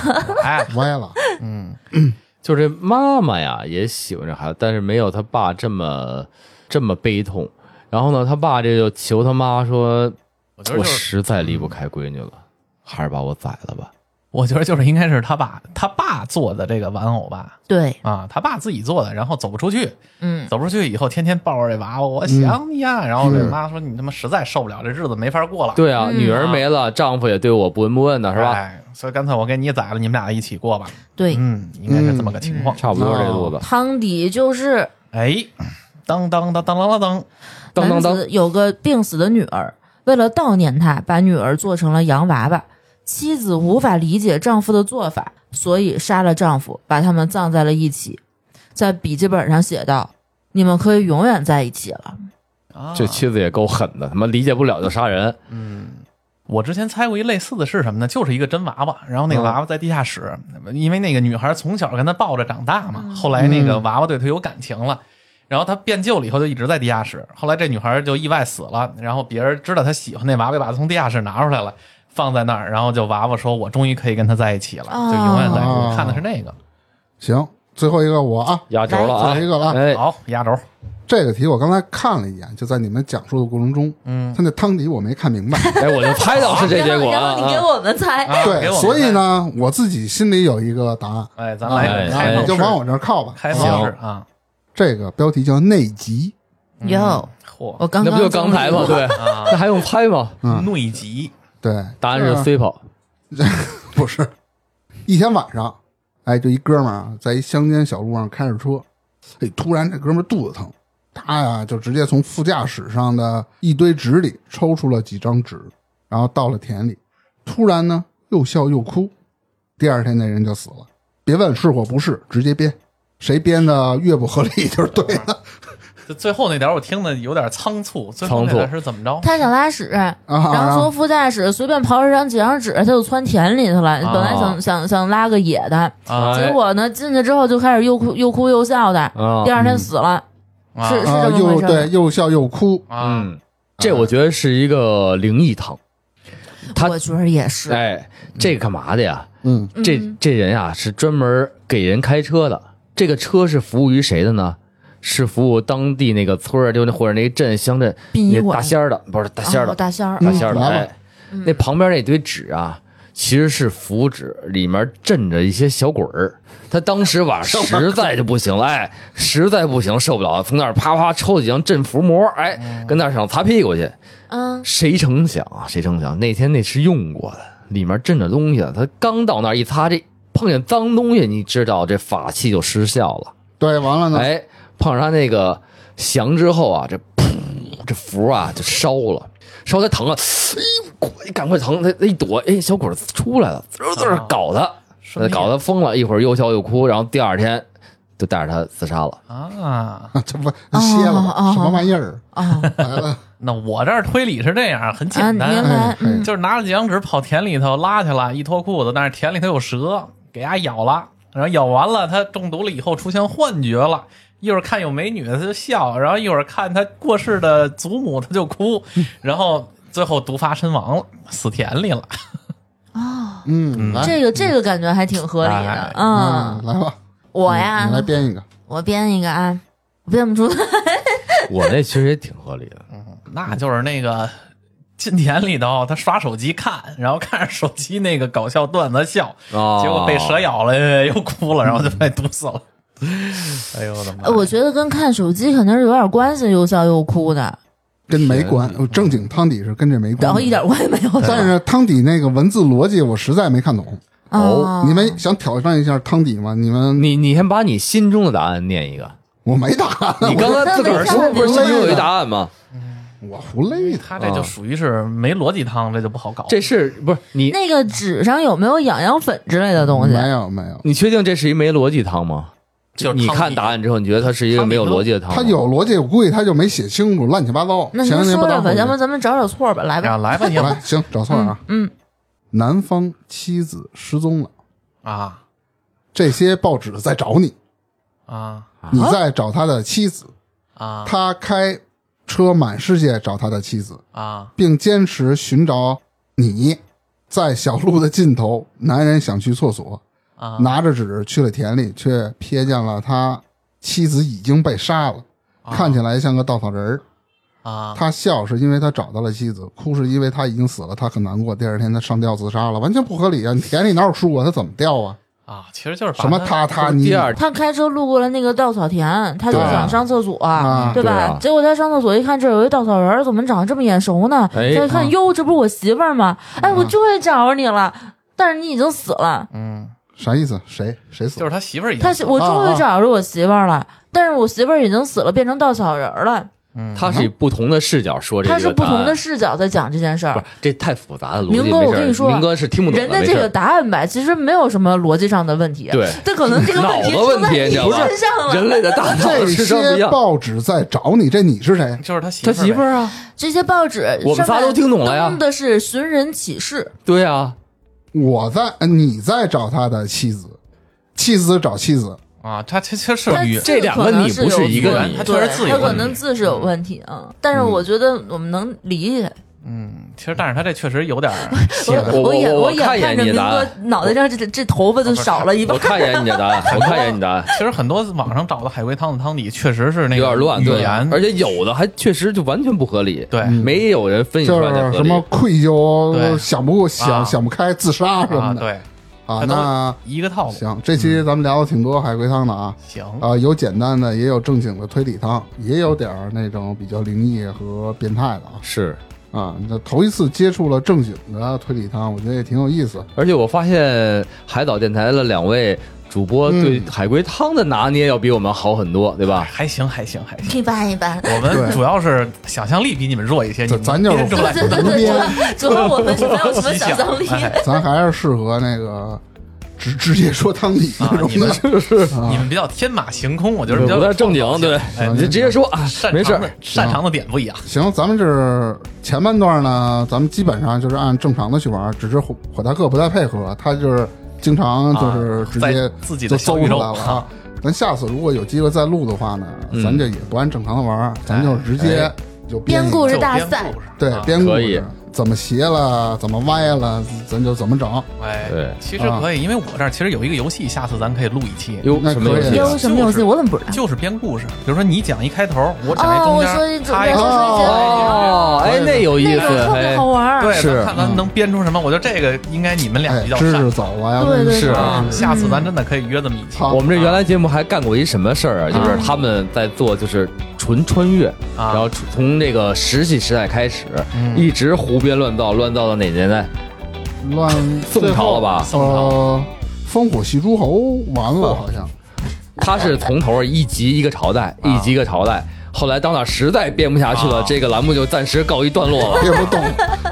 B: 哎，[LAUGHS]
D: 歪了。
B: 嗯，[CLEARS THROAT]
A: 就这妈妈呀，也喜欢这孩子，但是没有他爸这么这么悲痛。然后呢，他爸这就求他妈说我实在离不开闺女了，还是把我宰了吧。
B: 我觉得就是应该是他爸他爸做的这个玩偶吧，
C: 对，
B: 啊，他爸自己做的，然后走不出去，
C: 嗯，
B: 走不出去以后，天天抱着这娃娃，我想你呀、然后这妈说你他妈实在受不了，这日子没法过了，
A: 对啊，
C: 嗯
A: 女儿没了，丈夫也对我不闻不问的，是吧？
B: 哎，所以干脆我给你宰了，你们俩一起过吧。
C: 对，
B: 嗯，应该是这么个情况。
A: 差不多这路子。
C: 汤底就是
B: 哎，当当当当当当当，
A: 当当当，
C: 男子有个病死的女儿，为了悼念她，把女儿做成了洋娃娃。妻子无法理解丈夫的做法，所以杀了丈夫，把他们葬在了一起。在笔记本上写道：“你们可以永远在一起了。
B: 啊
A: 这妻子也够狠的，他妈理解不了就杀人。
B: 嗯我之前猜过一类似的是什么呢？就是一个真娃娃，然后那个娃娃在地下室，因为那个女孩从小跟他抱着长大嘛，后来那个娃娃对他有感情了。然后他变旧了以后就一直在地下室，后来这女孩就意外死了，然后别人知道他喜欢那娃娃，把他从地下室拿出来了，放在那儿，然后就娃娃说：“我终于可以跟他在一起了，
C: 哦
B: 就永远在一起。看的是那个。
D: 行，最后一个我啊，
A: 压轴了啊！
D: 最后一个了。
A: 哎，
B: 好，压轴，
D: 这个题我刚才看了一眼，就在你们讲述的过程中，
B: 嗯，
D: 他那汤底我没看明白。[LAUGHS]
A: 哎，我就猜到是这结果啊！
C: 然后你给
A: 啊
C: 我们猜，
B: 啊
D: 对，所以呢，我自己心里有一个答案，
B: 哎，咱来开放式，
D: 然后你就往我这儿靠吧。
B: 开放式啊，
D: 这个标题叫内急，
C: 哟，
B: 嚯
C: 我刚刚
A: 那不就刚才吗？对，
B: 啊
A: 那还用猜吗？
D: 嗯，
B: 内急，
D: 对，
A: 答案是 C 跑。[LAUGHS]
D: 不是，一天晚上，哎，就一哥们儿啊，在一乡间小路上开着车，哎，突然这哥们儿肚子疼，他呀就直接从副驾驶上的一堆纸里抽出了几张纸，然后到了田里，突然呢又笑又哭，第二天那人就死了。别问是或不是，直接编，谁编的越不合理就是对的。
B: 就最后那点儿我听的有点仓促，最后
A: 仓促
B: 那点是怎么着？
C: 他想拉屎，
D: 啊，
C: 然后从副驾驶随便刨了张几张纸，他就窜田里去了。
B: 啊
C: 本来想想想拉个野的，
B: 啊
C: 结果呢进去之后就开始又哭又哭又笑的，
A: 啊
C: 第二天死了。
B: 是
C: 是
D: 啊，
C: 这么回事
D: 又对又笑又哭，
B: 啊
A: 嗯，这我觉得是一个灵异堂。他
C: 我觉得也是。
A: 哎，这干嘛的呀？
D: 嗯
A: 这这人呀是专门给人开车的，这个车是服务于谁的呢？是服务当地那个村儿，就那或者那个镇乡镇那大仙儿的，不是大仙儿的
C: 哦，大仙儿，
A: 大仙儿的。
D: 嗯
A: 哎，那旁边那堆纸啊，其实是符纸，里面镇着一些小鬼儿。他当时晚上 [LAUGHS] 实在就不行了，哎，实在不行受不了，从那儿啪啪抽几张镇符膜，哎，跟那儿想擦屁股去。
C: 嗯，
A: 谁成想啊？谁成想那天那是用过的，里面镇着东西了。他刚到那儿一擦，这碰见脏东西，你知道这法器就失效了。
D: 对，完了呢，
A: 哎，碰上他那个降之后啊，这噗，[SNIFFS] 这符啊就烧了，烧他疼啊，哎呦，赶快疼，他他一躲，哎，小鬼子出来了，滋儿滋儿搞他，搞他疯了，一会儿又笑又哭，然后第二天就带着他自杀了。
B: 啊，[LAUGHS]
D: 这不歇了吧？
C: 哦哦。
D: 什么玩意儿？
C: 啊
D: 来了，[LAUGHS]
B: 那我这儿推理是这样，很
C: 啊，
B: 简单，就是拿着几张纸跑田里头拉去了，一脱裤子，但是田里头有蛇，给它咬了，然后咬完了，它中毒了以后出现幻觉了。一会儿看有美女，他就笑；然后一会儿看他过世的祖母，他就哭，[LAUGHS] 然后最后毒发身亡了，死田里了。
C: 哦，[LAUGHS]
D: 嗯，
C: 这个这个感觉还挺合理的
B: 哎。
C: 嗯，
D: 来吧，
C: 我呀
D: 你，来编一个，
C: 我编一个啊，我编不出来。
A: 我那其实也挺合理的。
B: 那就是那个进田里头，他刷手机看，然后看着手机那个搞笑段子笑，
A: 哦
B: 结果被蛇咬了，又哭了，然后就被毒死了。[LAUGHS] 哎呦我的妈！
C: 呃我觉得跟看手机肯定是有点关系，又笑又哭的，
D: 跟没关，正经汤底是跟这没关，
C: 然后一点关系没有。
D: 但是汤底那个文字逻辑我实在没看懂，
C: 哦，
D: 你们想挑战一下汤底吗？你们
A: 你你先把你心中的答案念一个。
D: 我没答案，
A: 你刚才自个儿说不是心中有一答案吗？
D: 我胡累。
B: 他这就属于是没逻辑汤，这就不好搞。
A: 这是不是你？
C: 那个纸上有没有痒痒粉之类的东西？
D: 没有没有，
A: 你确定这是一没逻辑汤吗？你
B: 就是汤底
A: 看答案之后，你觉得它是一个没有逻辑的汤吗？
D: 他有逻辑，我估计他就没写清楚，乱七八糟。
C: 那
D: 行，
C: 说了吧，要不咱们找找错吧，来吧。
B: 啊，来吧你
D: 来，行，找错了啊。
C: 嗯，
D: 男方妻子失踪了，
B: 啊
D: 这些报纸在找你，
B: 啊
D: 你在找他的妻子，
B: 啊
D: 他开车满世界找他的妻子，
B: 啊
D: 并坚持寻找你。在小路的尽头，男人想去厕所，
B: 啊！
D: 拿着纸去了田里，却瞥见了他妻子已经被杀了，看起来像个稻草人儿。
B: 啊
D: 他笑是因为他找到了妻子，哭是因为他已经死了，他很难过。第二天他上吊自杀了，完全不合理啊！你田里哪有树啊？他怎么吊啊？
B: 啊！其实就是
D: 什么
B: 他
D: 他他你
A: 第二
C: 他开车路过了那个稻草田，他就想上厕所，
D: 啊
C: 对吧？
A: 对啊
C: 结果他上厕所一看，这有一稻草人，怎么长得这么眼熟呢？
A: 哎
C: 再一看，
D: 啊
C: 哟，这不是我媳妇儿吗？哎，我就会找着你了，但是你已经死了。
B: 嗯，
D: 啥意思？谁谁死？
B: 就是他媳妇儿已经
C: 他
B: 死了
C: 我终于找着我媳妇儿了，但是我媳妇儿已经死了，变成稻草人儿了。
B: 嗯
A: 他是以不同的视角说这个
C: 他是不同的视角在讲这件事儿
A: 不是。这太复杂的逻辑
C: 明哥
A: 没事儿
C: 我跟你说
A: 明哥是听不懂，
C: 人的这个
A: 儿
C: 答案吧，其实没有什么逻辑上的问题，
A: 对
C: 但可能这个问题
A: 脑子问题
C: 出在你
A: 你知道吧
C: 身上了。
A: 人类的大脑
D: 这
A: 智商不一样。
D: 些报纸在找你，这你是谁？
B: 就是他媳
A: 他
B: 妇儿呗
A: 媳妇儿啊，
C: 这些报纸，
A: 我们仨都听懂了呀
C: 登的是寻人启事，
A: 对啊，
D: 我在，呃你在找他的妻子，妻子找妻子，
B: 啊，他他他是
A: 这两个你不是一个你
B: 它确实
C: 有对
B: 字有问题
C: 它可能字是有问题啊，但是我觉得我们能理解。
B: 嗯，其实但是他这确实有点儿 [LAUGHS]
A: 我
C: 我眼
A: 我我看一
C: 眼看着明哥
A: 眼你的答案
C: 脑袋上这这头发都少了一半
A: 我，看一眼你的答案，我看一眼你的 [LAUGHS] 答案，
B: 其实很多网上找的海龟汤的汤底确实是那个
A: 有点乱，对，而且有的还确实就完全不合理，
B: 对。
A: 没有人分析出
D: 就
A: 来
D: 什么
A: 理。
D: 愧疚，
B: 对。
D: 想不想
B: 啊。
D: 想不开，自杀什么的。
B: 啊对，
D: 啊。那
B: 一个套路。
D: 行，这期咱们聊了挺多海龟汤的啊，
B: 行，
D: 啊，有简单的，也有正经的推理汤，也有点儿那种比较灵异和变态的啊。
A: 是，
D: 啊，那头一次接触了正经的推理汤，我觉得也挺有意思。
A: 而且我发现海岛电台的两位主播对
D: 嗯
A: 海龟汤的拿捏要比我们好很多，对吧？
B: 还行还行还行。
C: 一般一般。
B: 我们主要是想象力比你们弱一些，你们
D: 咱咱就是
B: 编出来
C: 对对对对，主要主要我们是没有什么想象力。
B: 哎
D: 咱还是适合那个直直接说汤底那种
B: 啊你们
D: 的。啊
B: 你们比较天马行空，我觉得比较
A: 不太正经，对，
B: 哎
A: 你就直接说啊，没事儿
B: 擅长的擅长的点不一样
D: 行，咱们是前半段呢，咱们基本上就是按正常的去玩，只是火火大克不太配合，他就是经常就是直接
B: 自己
D: 就搜出来了啊。咱下次如果有机会再录的话呢，
A: 嗯
D: 咱这也不按正常的玩，咱就直接就编一个
C: 编故事
B: 就编
C: 大赛
B: 故事
D: 对
B: 啊
D: 编故
A: 可以
D: 事，怎么斜了，怎么歪了，咱就怎么整。
B: 哎，
A: 对
B: 其实可以，因为我这儿其实有一个游戏，下次咱可以录一期，
A: 有，
D: 那可以
A: 什么游戏啊？
C: 有什么游戏？
B: 就是
C: 我怎么不知道？
B: 就是编故事。比如说你讲一开头，我讲一
C: 哦，
B: 中间，
C: 我说一准
B: 他一
C: 备说一些
A: 哦，哎，那有意思，
C: 特别
A: 哎
C: 好玩儿。
B: 对，
A: 是
B: 看咱能编出什么？我觉得这个应该你们俩
D: 哎
B: 比，较擅
D: 知识走啊呀，
C: 对对对
A: 是啊
B: 下次咱真的可以约这么一期
A: 我们这原来节目还干过一什么事儿啊？就是他们在做就是纯穿越，
B: 啊
A: 然后从这个石器时代开始，
B: 嗯
A: 一直胡编乱造，乱造到哪年代？
D: 乱
A: 宋朝了吧
B: 宋朝
D: 呃，烽火戏诸侯完了，好像
A: 他是从头一集一个朝代，一集一个朝代。后来到那实在编不下去了，
B: 啊
A: 这个栏目就暂时告一段落了。[LAUGHS]
D: 编不动，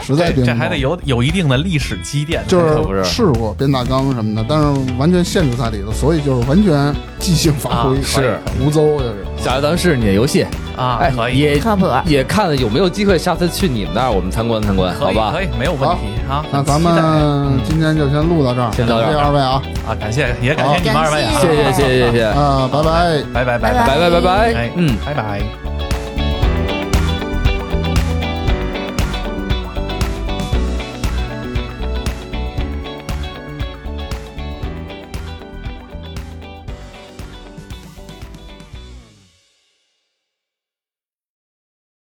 D: 实在编不动。
B: 这这还得有有一定的历史积淀，
D: 就
A: 可不是
D: 是试过编大纲什么的，但是完全限制在里头，所以就是完全即兴发挥，
B: 啊
A: 是
D: 胡诌就是。
A: 下来咱们试试你的游戏，
B: 啊，
A: 哎
B: 可，以，
A: 也
C: 靠谱啊
A: 也看有没有机会下次去你们那儿，我们参观参观，好吧
B: 可？以，没有问题啊。
D: 那咱们今天就先录到这儿，
A: 先到这儿。
D: 谢谢二位啊，
B: 啊，感谢也感谢你们二位啊，
A: 谢谢谢谢谢谢，
D: 啊，拜拜。
B: 拜拜拜
C: 拜。
A: 拜拜拜嗯。
B: 拜拜。